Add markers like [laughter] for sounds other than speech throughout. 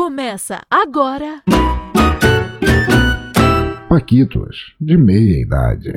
Começa agora. Paquitos, de meia idade.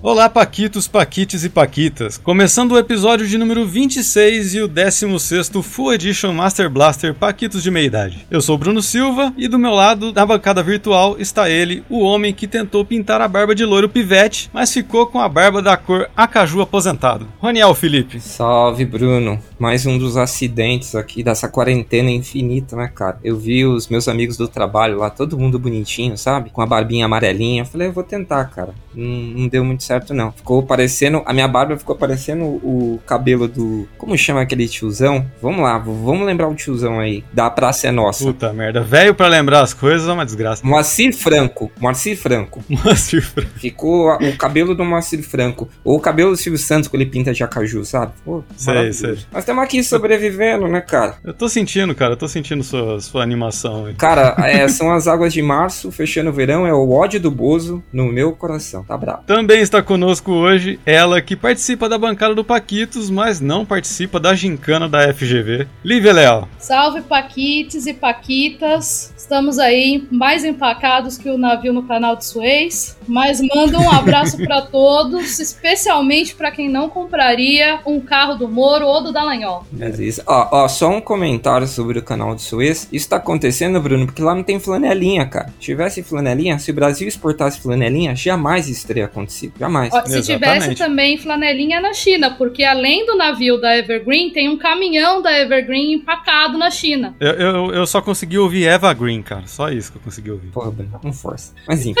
Olá, Paquitos, Paquites e Paquitas. Começando o episódio de número 26 e o 16º Full Edition Master Blaster Paquitos de Meia-Idade. Eu sou Bruno Silva e do meu lado, na bancada virtual, está ele, o homem que tentou pintar a barba de loiro pivete, mas ficou com a barba da cor acaju aposentado. Roniel Felipe. Salve, Bruno. Mais um dos acidentes aqui dessa quarentena infinita, né, cara? Eu vi os meus amigos do trabalho lá, todo mundo bonitinho, sabe? Com a barbinha amarelinha. Falei, eu vou tentar, cara. Não, não deu muito certo, não. Ficou parecendo. A minha barba ficou parecendo o cabelo do. Como chama aquele tiozão? Vamos lá, vamos lembrar o tiozão aí. Da Praça é Nossa. Puta merda. Velho pra lembrar as coisas é uma desgraça. Moacir Franco. Moacir Franco. [laughs] Moacir Franco. Ficou o cabelo do Moacir Franco. Ou o cabelo do Silvio Santos, que ele pinta de acaju, sabe? Pô, sei, sei. Nós estamos aqui sobrevivendo, né, cara? Eu tô sentindo, cara. Eu tô sentindo sua, sua animação aí. Cara, [laughs] é, são as águas de março, fechando o verão. É o ódio do Bozo no meu coração. Tá bravo. Também está conosco hoje ela que participa da bancada do Paquitos, mas não participa da gincana da FGV. Lívia Leal. Salve Paquites e Paquitas. Estamos aí mais empacados que o navio no canal de Suez. Mas manda um abraço para [laughs] todos, especialmente para quem não compraria um carro do Moro ou do Dallagnol. Isso. Ó, ó, só um comentário sobre o canal de Suez. Isso tá acontecendo, Bruno, porque lá não tem flanelinha, cara. Se tivesse flanelinha, se o Brasil exportasse flanelinha, jamais isso teria acontecido. Jamais. Ó, se tivesse também flanelinha na China, porque além do navio da Evergreen, tem um caminhão da Evergreen empacado na China. Eu, eu, eu só consegui ouvir Eva Green, cara. Só isso que eu consegui ouvir. Porra, Bruno, com força. Mas enfim.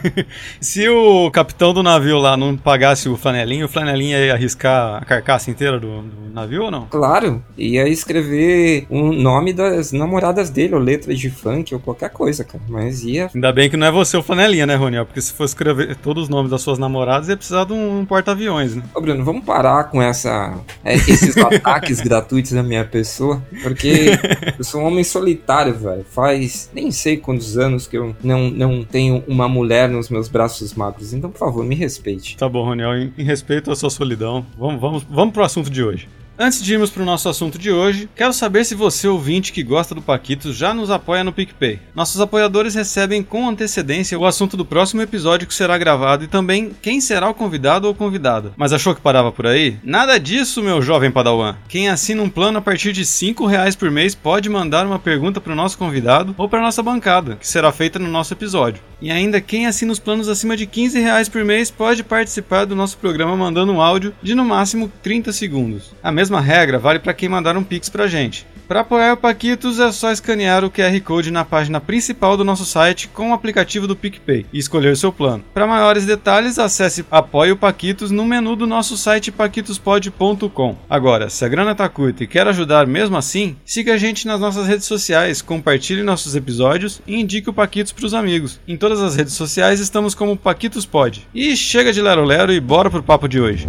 [laughs] Se o capitão do navio lá não pagasse o flanelinho, o flanelinho ia arriscar a carcaça inteira do, do navio ou não? Claro, ia escrever o nome das namoradas dele, ou letras de funk, ou qualquer coisa, cara. Mas ia. Ainda bem que não é você o flanelinha, né, Roniel? Porque se fosse escrever todos os nomes das suas namoradas, ia precisar de um, um porta-aviões, né? Ô, Bruno, vamos parar com essa, é, esses [laughs] ataques gratuitos na minha pessoa, porque [laughs] eu sou um homem solitário, velho. Faz nem sei quantos anos que eu não, não tenho uma mulher nos meus braços magros. Então, por favor, me respeite. Tá bom, Roniel. Em, em respeito à sua solidão, vamos, vamos, vamos pro assunto de hoje. Antes de irmos para o nosso assunto de hoje, quero saber se você, ouvinte que gosta do Paquitos, já nos apoia no PicPay. Nossos apoiadores recebem com antecedência o assunto do próximo episódio que será gravado e também quem será o convidado ou convidada. Mas achou que parava por aí? Nada disso, meu jovem padawan. Quem assina um plano a partir de R$ reais por mês pode mandar uma pergunta para o nosso convidado ou para nossa bancada, que será feita no nosso episódio. E ainda quem assina os planos acima de R$ reais por mês pode participar do nosso programa mandando um áudio de no máximo 30 segundos. A regra vale para quem mandar um pix pra gente. Para apoiar o Paquitos é só escanear o QR Code na página principal do nosso site com o aplicativo do PicPay e escolher seu plano. Para maiores detalhes, acesse Apoie o Paquitos no menu do nosso site paquitospod.com. Agora, se a grana tá curta e quer ajudar mesmo assim, siga a gente nas nossas redes sociais, compartilhe nossos episódios e indique o Paquitos para os amigos. Em todas as redes sociais estamos como Paquitos Pod. E chega de lero lero e bora pro papo de hoje.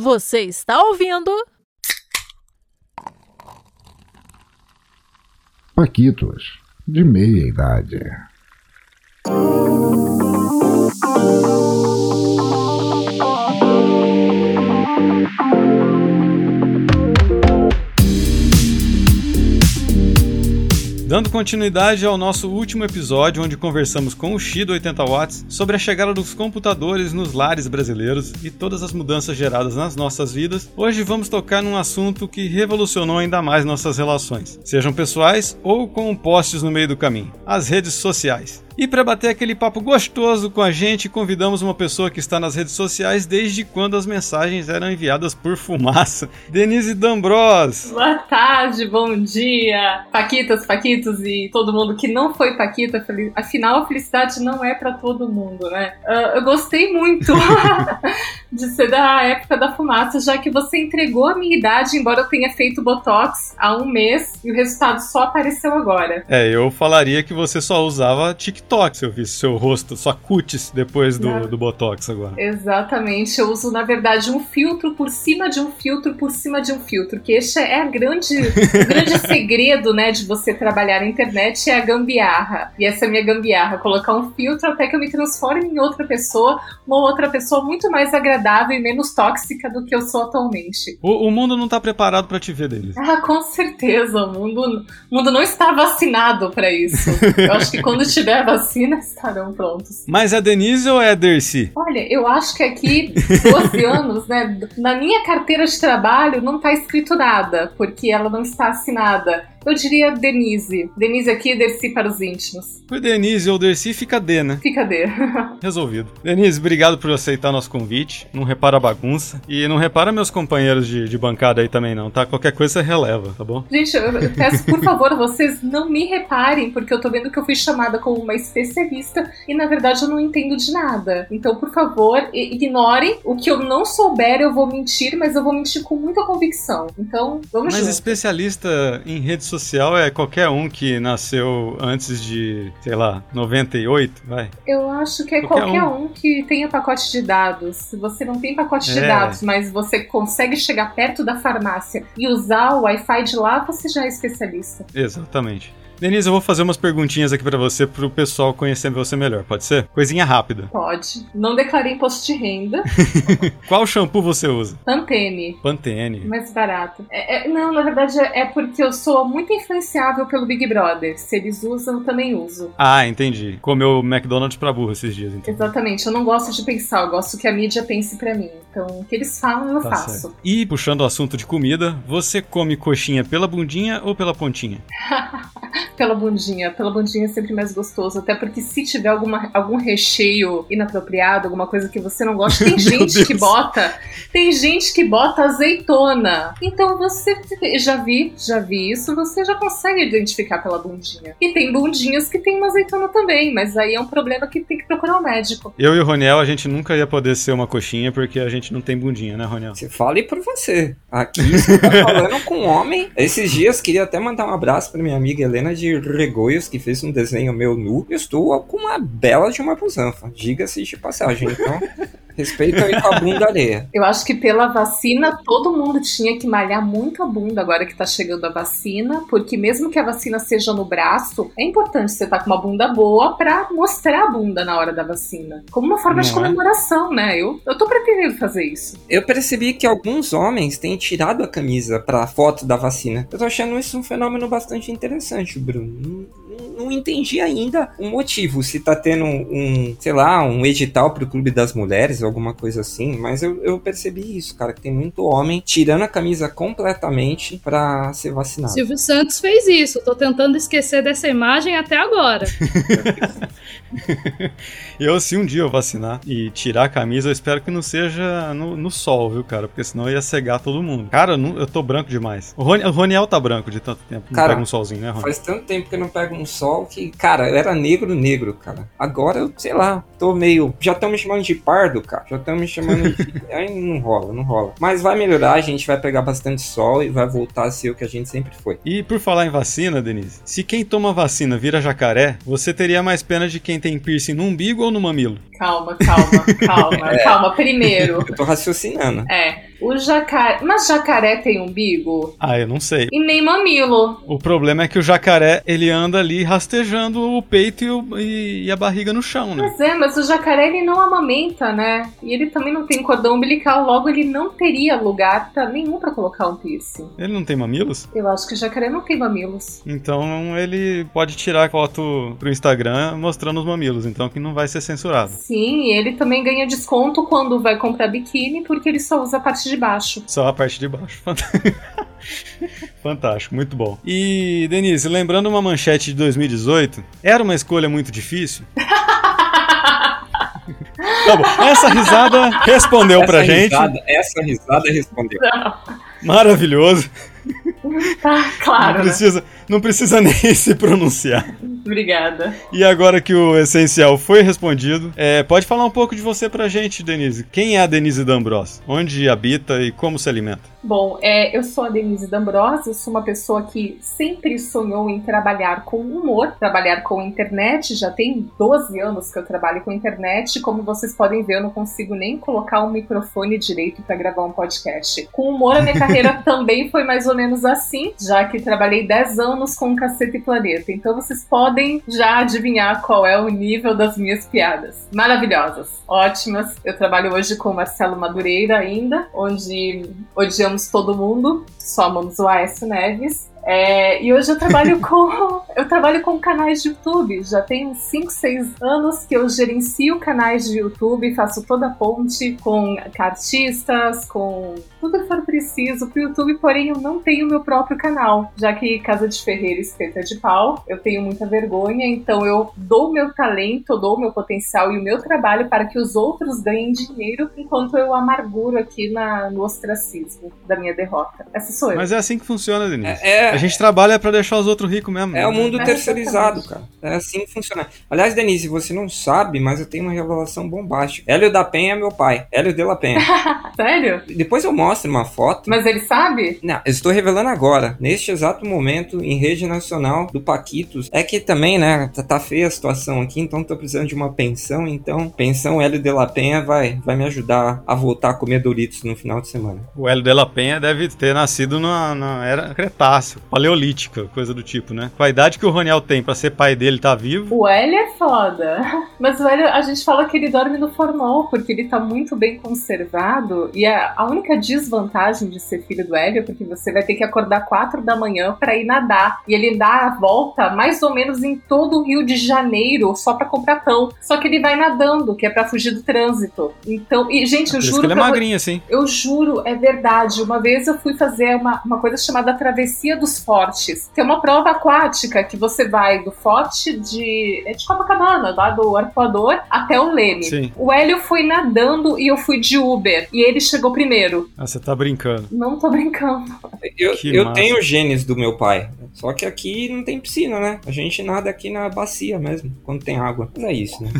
Você está ouvindo? Paquitos, de meia idade. Dando continuidade ao nosso último episódio, onde conversamos com o Xi do 80 Watts sobre a chegada dos computadores nos lares brasileiros e todas as mudanças geradas nas nossas vidas, hoje vamos tocar num assunto que revolucionou ainda mais nossas relações, sejam pessoais ou com postes no meio do caminho: as redes sociais. E para bater aquele papo gostoso com a gente, convidamos uma pessoa que está nas redes sociais desde quando as mensagens eram enviadas por fumaça. [laughs] Denise D'Ambros. Boa tarde, bom dia. Paquitas, Paquitos e todo mundo que não foi Paquita. Afinal, a felicidade não é para todo mundo, né? Uh, eu gostei muito [laughs] de ser da época da fumaça, já que você entregou a minha idade, embora eu tenha feito Botox há um mês e o resultado só apareceu agora. É, eu falaria que você só usava TikTok se eu visse seu rosto, sua cutis depois do, do Botox agora. Exatamente, eu uso na verdade um filtro por cima de um filtro por cima de um filtro, que este é a grande, o grande [laughs] segredo, né, de você trabalhar na internet é a gambiarra. E essa é a minha gambiarra, colocar um filtro até que eu me transforme em outra pessoa, uma outra pessoa muito mais agradável e menos tóxica do que eu sou atualmente. O, o mundo não tá preparado para te ver deles. Ah, com certeza, o mundo, o mundo não está vacinado para isso. [laughs] Eu acho que quando tiver vacina [laughs] estarão prontos. Mas é Denise ou é Dercy? Olha, eu acho que aqui, 12 [laughs] anos, né, na minha carteira de trabalho não tá escrito nada, porque ela não está assinada. Eu diria Denise. Denise aqui, Dercy para os íntimos. Por Denise ou Dercy fica D, né? Fica D. [laughs] Resolvido. Denise, obrigado por aceitar nosso convite. Não repara a bagunça. E não repara meus companheiros de, de bancada aí também, não, tá? Qualquer coisa você releva, tá bom? Gente, eu peço, por favor, vocês não me reparem, porque eu tô vendo que eu fui chamada como uma especialista e, na verdade, eu não entendo de nada. Então, por favor, ignorem. O que eu não souber, eu vou mentir, mas eu vou mentir com muita convicção. Então, vamos Mas junto. especialista em redes social é qualquer um que nasceu antes de, sei lá, 98, vai. Eu acho que é Qualquer qualquer, um. que tenha pacote de dados. Se você não tem pacote de É. dados, mas você consegue chegar perto da farmácia e usar o Wi-Fi de lá, você já é especialista. Exatamente. Denise, eu vou fazer umas perguntinhas aqui pra você, pro pessoal conhecer você melhor, pode ser? Coisinha rápida. Pode. Não declarei imposto de renda. [laughs] Qual shampoo você usa? Pantene. Pantene. Mais barato. É- é- não, na verdade é porque eu sou muito influenciável pelo Big Brother. Se eles usam, eu também uso. Ah, entendi. Comeu McDonald's pra burro esses dias, então. Exatamente. Eu não gosto de pensar, eu gosto que a mídia pense pra mim. Então, o que eles falam, eu Tá faço. certo. E puxando o assunto de comida, você come coxinha pela bundinha ou pela pontinha? [laughs] Pela bundinha. Pela bundinha é sempre mais gostoso. Até porque se tiver alguma, algum recheio inapropriado, alguma coisa que você não gosta, [laughs] tem gente que Deus. bota. Tem gente que bota azeitona. Então você. Já vi, já vi isso, você já consegue identificar pela bundinha. E tem bundinhas que tem uma azeitona também, mas aí é um problema que tem que procurar um médico. Eu e o Roniel, a gente nunca ia poder ser uma coxinha porque a gente não tem bundinha, né, Roniel? Você fale por você. Aqui você tá falando com um homem. Esses dias queria até mandar um abraço pra minha amiga Helena de Regoios, que fez um desenho meu nu. Eu estou com uma bela de uma busanfa. Diga-se de passagem. Então, [laughs] respeito aí com a bunda alheia. [laughs] Eu acho que pela vacina, todo mundo tinha que malhar muito a bunda agora que tá chegando a vacina, porque mesmo que a vacina seja no braço, é importante você estar com uma bunda boa pra mostrar a bunda na hora da vacina. Como uma forma de Não é? comemoração, né? Eu, eu tô pretendendo fazer isso. Eu percebi que alguns homens têm tirado a camisa pra foto da vacina. Eu tô achando isso um fenômeno bastante interessante, Bruno. Não- não entendi ainda o motivo. Se tá tendo um, sei lá, um edital pro Clube das Mulheres, alguma coisa assim. Mas eu, eu percebi isso, cara, que tem muito homem tirando a camisa completamente pra ser vacinado. Silvio Santos fez isso. Tô tentando esquecer dessa imagem até agora. [laughs] [laughs] Eu, se um dia eu vacinar e tirar a camisa, eu espero que não seja no, no sol, viu, cara? Porque senão ia cegar todo mundo. Cara, eu, não- eu tô branco demais. O, Roni, o Roniel tá branco de tanto tempo. Não Cara, pega um solzinho, né, Roniel? Faz tanto tempo que eu não pego um sol que, cara, eu era negro, negro, cara. Agora eu, sei lá, tô meio. Já estão me chamando de pardo, cara. Já estão me chamando de. [laughs] Aí não rola, não rola. Mas vai melhorar, a gente vai pegar bastante sol e vai voltar a ser o que a gente sempre foi. E por falar em vacina, Denise, se quem toma vacina vira jacaré, você teria mais pena de quem tem piercing no umbigo ou no mamilo? Calma, calma, [laughs] calma, calma. Primeiro, Eu tô raciocinando. é. O jacaré. Mas jacaré tem umbigo? Ah, eu não sei. E nem mamilo. O problema é que o jacaré, ele anda ali rastejando o peito e, o- e- a barriga no chão, né? Mas é, mas o jacaré ele não amamenta, né? E ele também não tem cordão umbilical, logo ele não teria lugar pra nenhum pra colocar um piercing. Ele não tem mamilos? Eu acho que o jacaré não tem mamilos. Então ele pode tirar foto pro Instagram mostrando os mamilos, então que não vai ser censurado. Sim, e ele também ganha desconto quando vai comprar biquíni, porque ele só usa a parte de baixo. Só a parte de baixo. Fant- [laughs] Fantástico, muito bom. E, Denise, lembrando uma manchete de 2018, era uma escolha muito difícil? [laughs] tá bom, essa risada respondeu pra essa gente. risada, essa risada respondeu. Maravilhoso. Tá, claro, não, né? precisa, não precisa [laughs] nem se pronunciar. Obrigada. E agora que o essencial foi respondido, é, pode falar um pouco de você pra gente, Denise. Quem é a Denise D'Ambros? Onde habita e como se alimenta? Bom, é, eu sou a Denise D'Ambrosi, sou uma pessoa que sempre sonhou em trabalhar com humor, trabalhar com internet. Já tem 12 anos que eu trabalho com internet. Como vocês podem ver, eu não consigo nem colocar um microfone direito para gravar um podcast. Com humor, a minha [laughs] carreira também foi mais ou menos assim, já que trabalhei 10 anos com Cacete e Planeta. Então vocês podem já adivinhar qual é o nível das minhas piadas. Maravilhosas, ótimas. Eu trabalho hoje com o Marcelo Madureira ainda, onde odiamos todo mundo, só amamos o Aécio Neves. É, e hoje eu trabalho [laughs] com eu trabalho com canais de YouTube. Já tem 5, 6 anos que eu gerencio canais de YouTube, faço toda a ponte com artistas, com tudo que for preciso pro YouTube, porém eu não tenho meu próprio canal, já que Casa de Ferreira espeta de pau, eu tenho muita vergonha, então eu dou meu talento, dou meu potencial e o meu trabalho para que os outros ganhem dinheiro, enquanto eu amarguro aqui na, no ostracismo da minha derrota. Essa sou eu. Mas é assim que funciona, Denise. É, A gente trabalha pra deixar os outros ricos mesmo. É o mundo É, terceirizado, cara. É assim que funciona. Aliás, Denise, você não sabe, mas eu tenho uma revelação bombástica. Hélio da Penha é meu pai. Hélio de la Penha. [laughs] Sério? Depois eu mostro uma foto. Mas ele sabe? Não, eu estou revelando agora, neste exato momento, em rede nacional do Paquitos. É que também, né, tá, tá feia a situação aqui, então tô precisando de uma pensão. Então, pensão Hélio de la Penha vai, vai me ajudar a voltar a comer Doritos no final de semana. O Hélio de la Penha deve ter nascido na, na era Cretáceo, paleolítica, coisa do tipo, né? Com a idade que o Roniel tem pra ser pai dele tá vivo. O Hélio é foda. [laughs] Mas o Hélio, a gente fala que ele dorme no formol, porque ele tá muito bem conservado. E a, a única desvantagem de ser filho do Hélio é porque você vai ter que acordar 4 da manhã pra ir nadar. E ele dá a volta mais ou menos em todo o Rio de Janeiro só pra comprar pão. Só que ele vai nadando, que é pra fugir do trânsito. Então, e gente, eu juro que ele é vo- magrinho, assim. eu juro, é verdade. Uma vez eu fui fazer uma, uma coisa chamada Travessia Fortes, é uma prova aquática que você vai do forte de, é de Copacabana, lá do Arpoador, até o Leme. Sim. O Hélio foi nadando e eu fui de Uber. E ele chegou primeiro. Ah, você tá brincando. Não tô brincando. Eu, Que eu massa. tenho genes do meu pai. Só que aqui não tem piscina, né? A gente nada aqui na bacia mesmo, quando tem água. Mas é isso, né?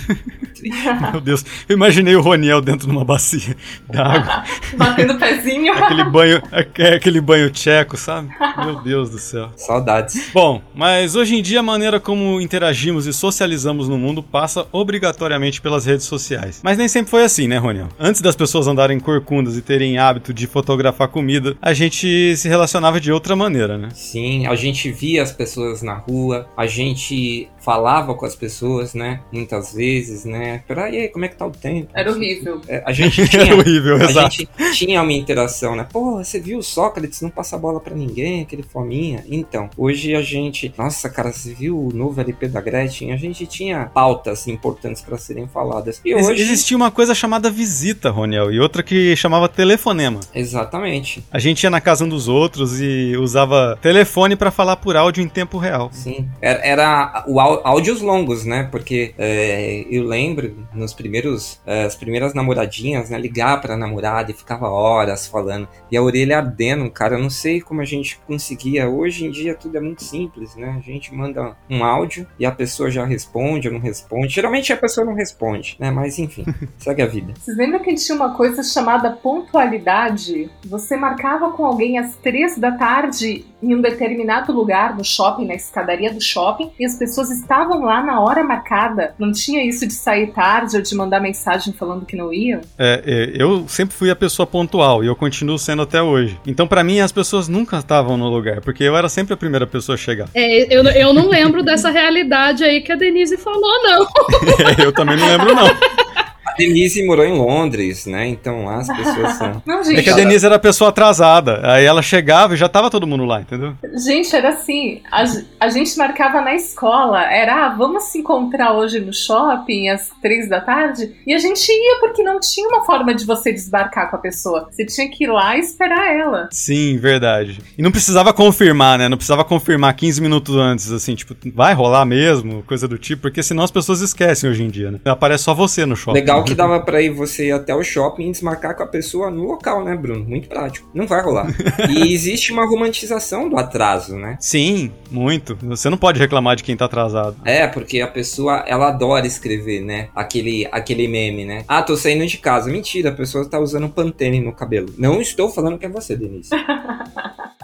[laughs] Meu Deus, eu imaginei o Roniel dentro de uma bacia d'água. [laughs] Batendo o pezinho. aquele banho, é aquele banho tcheco, sabe? Meu Deus do céu. Saudades. Bom, mas hoje em dia a maneira como interagimos e socializamos no mundo passa obrigatoriamente pelas redes sociais. Mas nem sempre foi assim, né, Roniel? Antes das pessoas andarem corcundas e terem hábito de fotografar comida, a gente se relacionava de outra maneira, né? Sim, a gente via as pessoas na rua, a gente falava com as pessoas, né? Muitas vezes, né? Peraí, como é que tá o tempo? Era horrível. É, a gente [laughs] Era tinha. horrível, A exato. gente tinha uma interação, né? Pô, você viu o Sócrates não passa bola pra ninguém, aquele fominha? Então, hoje a gente. Nossa, cara, você viu o novo LP da Gretchen? A gente tinha pautas importantes pra serem faladas. E hoje. Existia uma coisa chamada visita, Roniel, e outra que chamava telefonema. Exatamente. A gente ia na casa um dos outros e usava telefone pra falar por áudio em tempo real. Sim. Era, era o au- áudios longos, né? Porque é, eu lembro nos primeiros. é, as primeiras namoradinhas, né? Ligar pra namorada e ficava horas falando. E a orelha ardendo, cara. Eu não sei como a gente conseguia. Hoje em dia tudo é muito simples, né? A gente manda um áudio e a pessoa já responde ou não responde. Geralmente a pessoa não responde, né? Mas enfim, [laughs] segue a vida. Vocês lembram que tinha uma coisa chamada pontualidade? Você marcava com alguém às três da tarde em um determinado lugar no shopping, na escadaria do shopping, e as pessoas estavam lá na hora marcada. Não tinha isso de sair tarde ou de mandar mensagem falando que não iam? É, é, eu sempre fui a pessoa pontual e eu continuo sendo até hoje. Então, pra mim, as pessoas nunca estavam no lugar, porque eu era sempre a primeira pessoa a chegar. É, eu, eu não lembro dessa realidade aí que a Denise falou, não. [laughs] É, eu também não lembro, não. [laughs] A Denise morou em Londres, né? Então lá as pessoas são. [laughs] Não, gente. É que a Denise era a pessoa atrasada. Aí ela chegava e já tava todo mundo lá, entendeu? Gente, era assim, a, a gente marcava na escola, era, ah, vamos se encontrar hoje no shopping às três da tarde, e a gente ia porque não tinha uma forma de você desbarcar com a pessoa. Você tinha que ir lá e esperar ela. Sim, verdade. E não precisava confirmar, né? Não precisava confirmar 15 minutos antes, assim, tipo, vai rolar mesmo, coisa do tipo, porque senão as pessoas esquecem hoje em dia, né? Aparece só você no shopping. Legal legal que dava pra ir você ir até o shopping e desmarcar com a pessoa no local, né, Bruno? Muito prático. Não vai rolar. [laughs] e existe uma romantização do atraso, né? Sim, muito. Você não pode reclamar de quem tá atrasado. É, porque a pessoa, ela adora escrever, né? Aquele, aquele meme, né? Ah, tô saindo de casa. Mentira, a pessoa tá usando Pantene no cabelo. Não estou falando que é você, Denise. [laughs]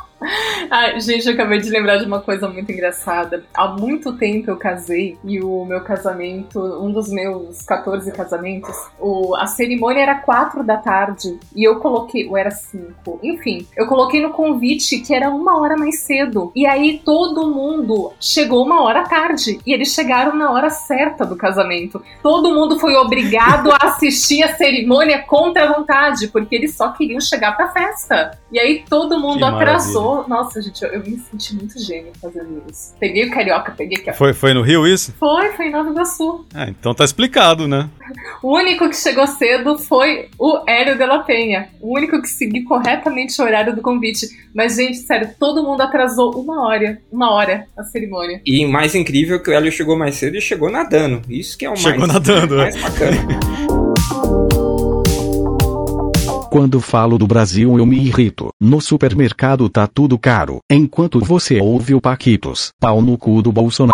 Ai, gente, eu acabei de lembrar de uma coisa muito engraçada. Há muito tempo eu casei e o meu casamento, um dos meus 14 casamentos, o, a cerimônia era 4 da tarde e eu coloquei, ou era 5, enfim, eu coloquei no convite que era uma hora mais cedo. E aí todo mundo chegou uma hora tarde e eles chegaram na hora certa do casamento. Todo mundo foi obrigado a assistir a cerimônia contra a vontade, porque eles só queriam chegar pra festa. E aí todo mundo Que atrasou. Nossa, gente, eu, eu me senti muito gênio fazendo isso. Peguei o carioca, peguei aqui. ó. Foi, foi no Rio isso? Foi, foi em Nova Iguaçu. Ah, então tá explicado, né? O único que chegou cedo foi o Hélio de la Penha. O único que seguiu corretamente o horário do convite. Mas, gente, sério, todo mundo atrasou uma hora. Uma hora a cerimônia. E mais incrível que o Hélio chegou mais cedo e chegou nadando. Isso que é o Chegou mais, nadando, é. mais bacana. [laughs] Quando falo do Brasil eu me irrito. No supermercado tá tudo caro. Enquanto você ouve o Paquitos, pau no cu do Bolsonaro.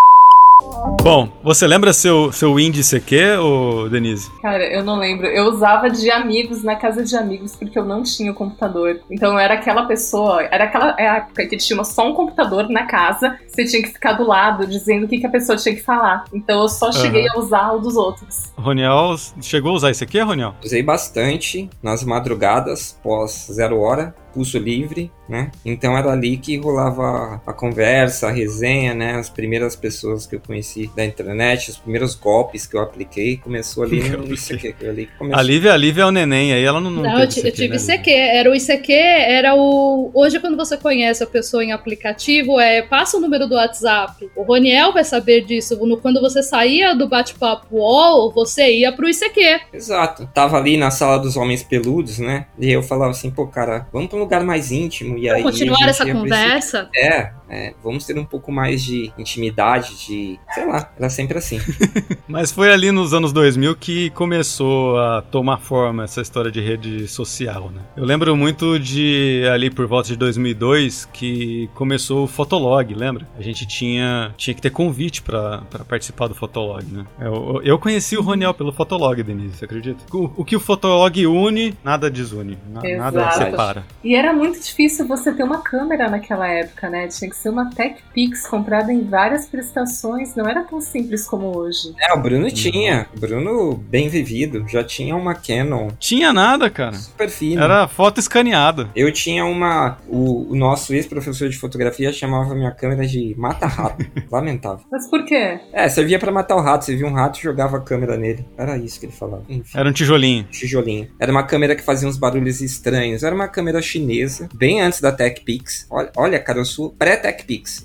Bom, você lembra seu, seu índice aqui, ô Denise? Cara, eu não lembro. Eu usava de amigos na casa de amigos porque eu não tinha o computador. Então eu era aquela pessoa, era aquela época que tinha só um computador na casa, você tinha que ficar do lado dizendo o que, que a pessoa tinha que falar. Então eu só cheguei a usar o dos outros. Roniel chegou a usar isso aqui, Roniel? Usei bastante nas madrugadas, pós zero hora, pulso livre, né? Então era ali que rolava a conversa, a resenha, né? As primeiras pessoas que eu conheci da internet, os primeiros golpes que eu apliquei, começou ali no. ICQ. Ali começou. A Lívia, a Lívia é o neném, aí ela não, não, Não, eu, ti- eu tive né, ICQ. Era o ICQ, era o. Hoje, quando você conhece a pessoa em aplicativo, é passa o número do WhatsApp. O Roniel vai saber disso. Quando você saía do bate-papo UOL, você ia pro ICQ. Exato. Tava ali na sala dos homens peludos, né? E eu falava assim, pô, cara, vamos pra lugar mais íntimo. E aí continuar essa conversa. É, é, vamos ter um pouco mais de intimidade, de. Sei lá, era sempre assim. [laughs] Mas foi ali nos anos 2000 que começou a tomar forma essa história de rede social, né? Eu lembro muito de ali por volta de 2002 que começou o Fotolog, lembra? A gente tinha, tinha que ter convite pra pra participar do Fotolog, né? Eu, eu conheci o Roniel pelo Fotolog, Denise, você acredita? O, o que o Fotolog une, nada desune, na- nada separa. E era muito difícil você ter uma câmera naquela época, né? Tinha que ser uma TechPix comprada em várias prestações. Não era tão simples como hoje. É, o Bruno tinha. O Bruno, bem vivido, já tinha uma Canon Tinha nada, cara. super fina. Era foto escaneada. Eu tinha uma. O, o nosso ex-professor de fotografia chamava minha câmera de mata-rato. [laughs] Lamentável. Mas por quê? É, servia pra matar o rato. Você via um rato e jogava a câmera nele. Era isso que ele falava. Enfim. Era um tijolinho. Tijolinho. Era uma câmera que fazia uns barulhos estranhos. Era uma câmera chinesa, bem antes da TechPix. Olha, olha cara, eu sou pré-TechPix.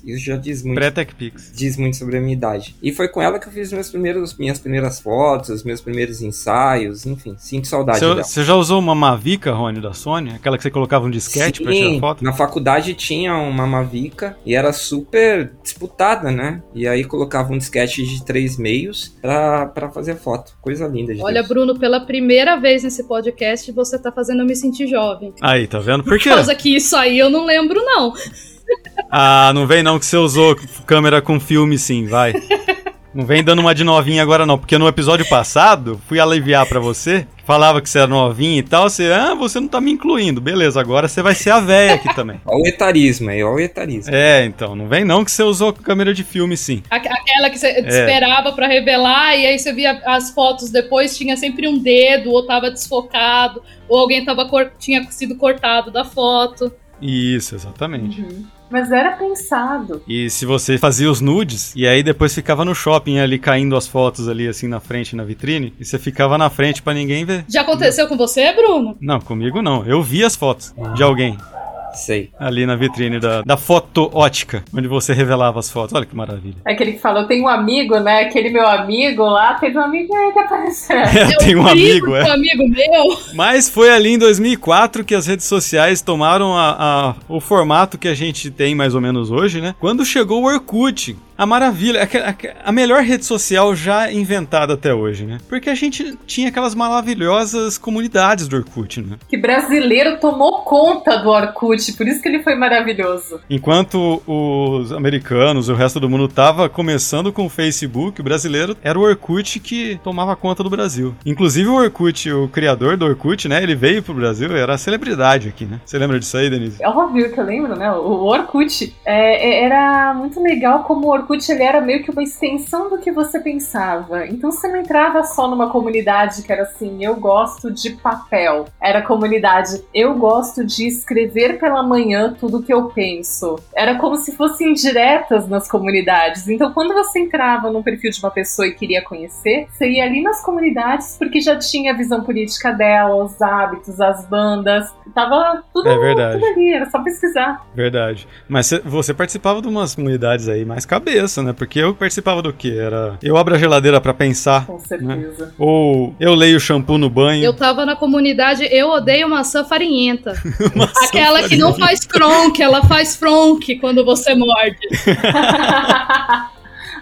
Isso já diz muito. Pré-TechPix. Diz muito sobre a minha idade. E foi com ela que eu fiz meus primeiros, minhas primeiras fotos, os meus primeiros ensaios, enfim, sinto saudade Você, dela. você já usou uma Mavica, Rony, da Sony? Aquela que você colocava um disquete pra tirar Sim, foto? na faculdade tinha uma Mavica e era super disputada, né? E aí colocava um disquete de três meios pra, pra fazer foto. Coisa linda de Olha, Deus. Bruno, pela primeira vez nesse podcast, você tá fazendo eu me sentir jovem. Aí, tá vendo? Por Por quê? causa que isso aí eu não lembro, não. Ah, não vem não que você usou câmera com filme sim, vai. Não vem dando uma de novinha agora não, porque no episódio passado, fui aliviar pra você, que falava que você era novinha e tal, você, ah, você não tá me incluindo. Beleza, agora você vai ser a véia aqui também. Olha o etarismo aí, olha o etarismo. É, então, não vem não que você usou câmera de filme sim. Aqu- Aquela que você É. esperava pra revelar, e aí você via as fotos depois, tinha sempre um dedo, ou tava desfocado, ou alguém tava tinha sido cortado da foto. Isso, exatamente. Uhum. Mas era pensado. E se você fazia os nudes, e aí depois ficava no shopping ali caindo as fotos ali assim na frente, na vitrine, e você ficava na frente pra ninguém ver. Já aconteceu com você, Bruno? Não, comigo não. Eu vi as fotos de alguém Sei. ali na vitrine da, da foto ótica, onde você revelava as fotos. Olha que maravilha. É aquele que fala, eu tenho um amigo, né? Aquele meu amigo lá, teve um amigo aí que apareceu. [laughs] É, tem um amigo, é. amigo meu. Mas foi ali em 2004 que as redes sociais tomaram a- a- o formato que a gente tem mais ou menos hoje, né? Quando chegou o Orkut, a maravilha, a, a, melhor rede social já inventada até hoje, né? Porque a gente tinha aquelas maravilhosas comunidades do Orkut, né? Que brasileiro tomou conta do Orkut, por isso que ele foi maravilhoso. Enquanto os americanos, o resto do mundo tava começando com o Facebook, o brasileiro era o Orkut que tomava conta do Brasil. Inclusive o Orkut, o criador do Orkut, né? Ele veio pro Brasil, era a celebridade aqui, né? Você lembra disso aí, Denise? É óbvio que eu lembro, né? O Orkut é, é, era muito legal como o Orkut ele era meio que uma extensão do que você pensava. Então você não entrava só numa comunidade que era assim, eu gosto de papel. Era comunidade, eu gosto de escrever pela manhã tudo que eu penso. Era como se fossem diretas nas comunidades. Então quando você entrava num perfil de uma pessoa e queria conhecer, você ia ali nas comunidades porque já tinha a visão política dela, os hábitos, as bandas. Tava tudo, é verdade. tudo ali, era só pesquisar. Verdade. Mas você participava de umas comunidades aí mais cabeça, né? Porque eu participava do que? Era eu abro a geladeira para pensar. Com né? certeza. Né? Ou eu leio shampoo no banho. Eu tava na comunidade Eu Odeio Maçã Farinhenta. [laughs] maçã Aquela farinhenta. que não faz cronk, ela faz fronk quando você morde. [laughs]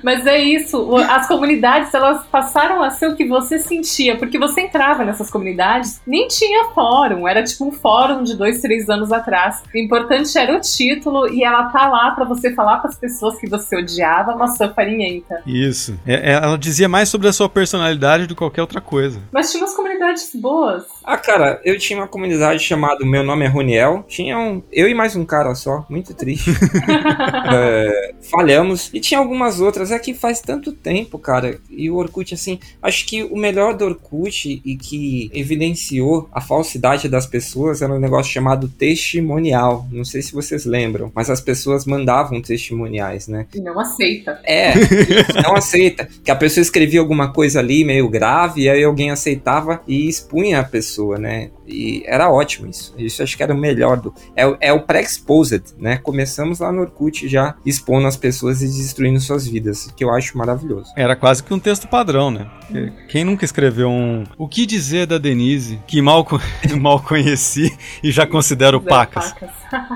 Mas é isso, as comunidades elas passaram a ser o que você sentia, porque você entrava nessas comunidades, nem tinha fórum, era tipo um fórum de dois, três anos atrás. O importante era o título e ela tá lá para você falar para as pessoas que você odiava, maçã farinhenta. Isso. É, é, ela dizia mais sobre a sua personalidade do que qualquer outra coisa. Mas tinha umas comunidades boas. Ah, cara, eu tinha uma comunidade chamada Meu Nome é Roniel. Tinha um, eu e mais um cara só, muito triste. [laughs] é, falhamos. E tinha algumas outras é que faz tanto tempo, cara. E o Orkut, assim, acho que o melhor do Orkut e que evidenciou a falsidade das pessoas era um negócio chamado testimonial. Não sei se vocês lembram, mas as pessoas mandavam testimoniais, né? E não aceita. É, [laughs] não aceita. Que a pessoa escrevia alguma coisa ali meio grave, e aí alguém aceitava e expunha a pessoa, né? E era ótimo isso. Isso acho que era o melhor do. É, é o pré-exposed, né? Começamos lá no Orkut já expondo as pessoas e destruindo suas vidas, que eu acho maravilhoso. Era quase que um texto padrão, né? Quem nunca escreveu um. O que dizer da Denise, que mal, [laughs] mal conheci e já considero pacas?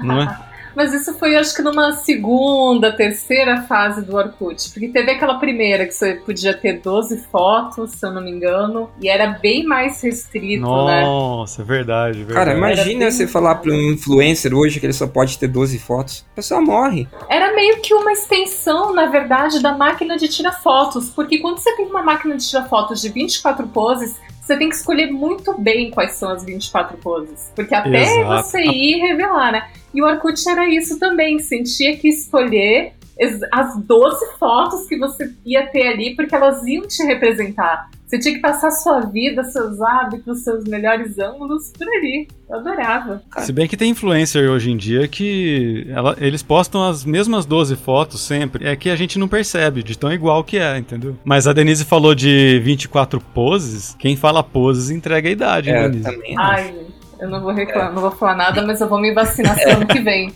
Não é? [laughs] Mas isso foi, acho que, numa segunda, terceira fase do Orkut. Porque teve aquela primeira que você podia ter 12 fotos, se eu não me engano, e era bem mais restrito, Nossa, né? Nossa, é verdade, verdade. Cara, imagina você falar para um influencer hoje que ele só pode ter 12 fotos. A pessoa morre. Era meio que uma extensão, na verdade, da máquina de tirar fotos. Porque quando você tem uma máquina de tirar fotos de 24 poses, você tem que escolher muito bem quais são as 24 poses. Porque até Exato. você ir revelar, né? E o Orkut era isso também. Tinha que escolher as 12 fotos que você ia ter ali, porque elas iam te representar. Você tinha que passar sua vida, seus hábitos, seus melhores ângulos por ali. Eu adorava. Se bem que tem influencer hoje em dia que ela, eles postam as mesmas 12 fotos sempre. É que a gente não percebe de tão igual que é, entendeu? Mas a Denise falou de 24 poses. Quem fala poses entrega a idade, é, Denise. Também Ai, eu não vou reclamar, não vou falar nada, mas eu vou me vacinar no ano [laughs] que vem.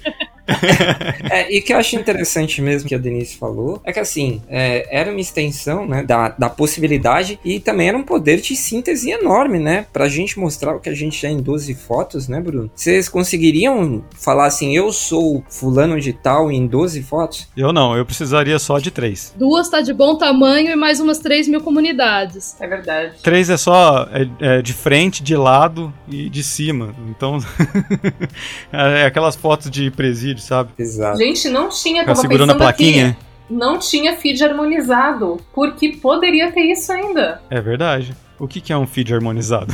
É, e o que eu acho interessante mesmo que a Denise falou é que assim, é, era uma extensão né, da, da possibilidade e também era um poder de síntese enorme, né? Pra gente mostrar o que a gente já em 12 fotos, né, Bruno? Vocês conseguiriam falar assim, eu sou fulano de tal em 12 fotos? Eu não, eu precisaria só de três. Duas tá de bom tamanho e mais umas 3 mil comunidades. É verdade. Três é só é, é de frente, de lado e de cima. Então, [laughs] é aquelas fotos de presídio sabe? Exato. Gente, não tinha, tava segurando a plaquinha. Aqui, não tinha feed harmonizado, porque poderia ter isso ainda. É verdade. O que, que é um feed harmonizado?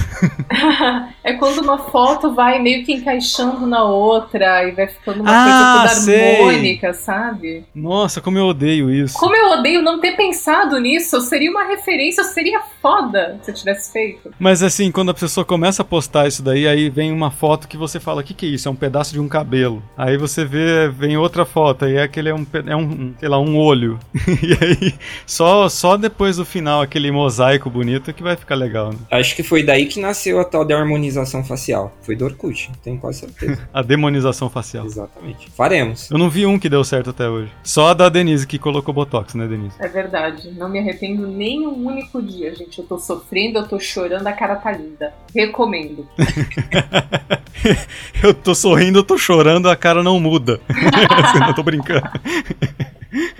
[laughs] é quando uma foto vai meio que encaixando na outra e vai ficando uma ah, coisa toda harmônica, sabe? Nossa, como eu odeio isso. Como eu odeio não ter pensado nisso. Seria uma referência, seria foda se eu tivesse feito. Mas assim, quando a pessoa começa a postar isso daí, aí vem uma foto que você fala: o que, que é isso? É um pedaço de um cabelo. Aí você vê, vem outra foto, aí é aquele é um, é um sei lá, um olho. [laughs] e aí, só, só depois do final, aquele mosaico bonito que vai ficar legal, né? Acho que foi daí que nasceu a tal da harmonização facial. Foi do Orkut, tenho quase certeza. [laughs] a demonização facial. Exatamente. Faremos. Eu não vi um que deu certo até hoje. Só a da Denise que colocou Botox, né, Denise? É verdade. Não me arrependo nem um único dia, gente. Eu tô sofrendo, eu tô chorando, a cara tá linda. Recomendo. [laughs] eu tô sorrindo, eu tô chorando, a cara não muda. [laughs] eu tô brincando.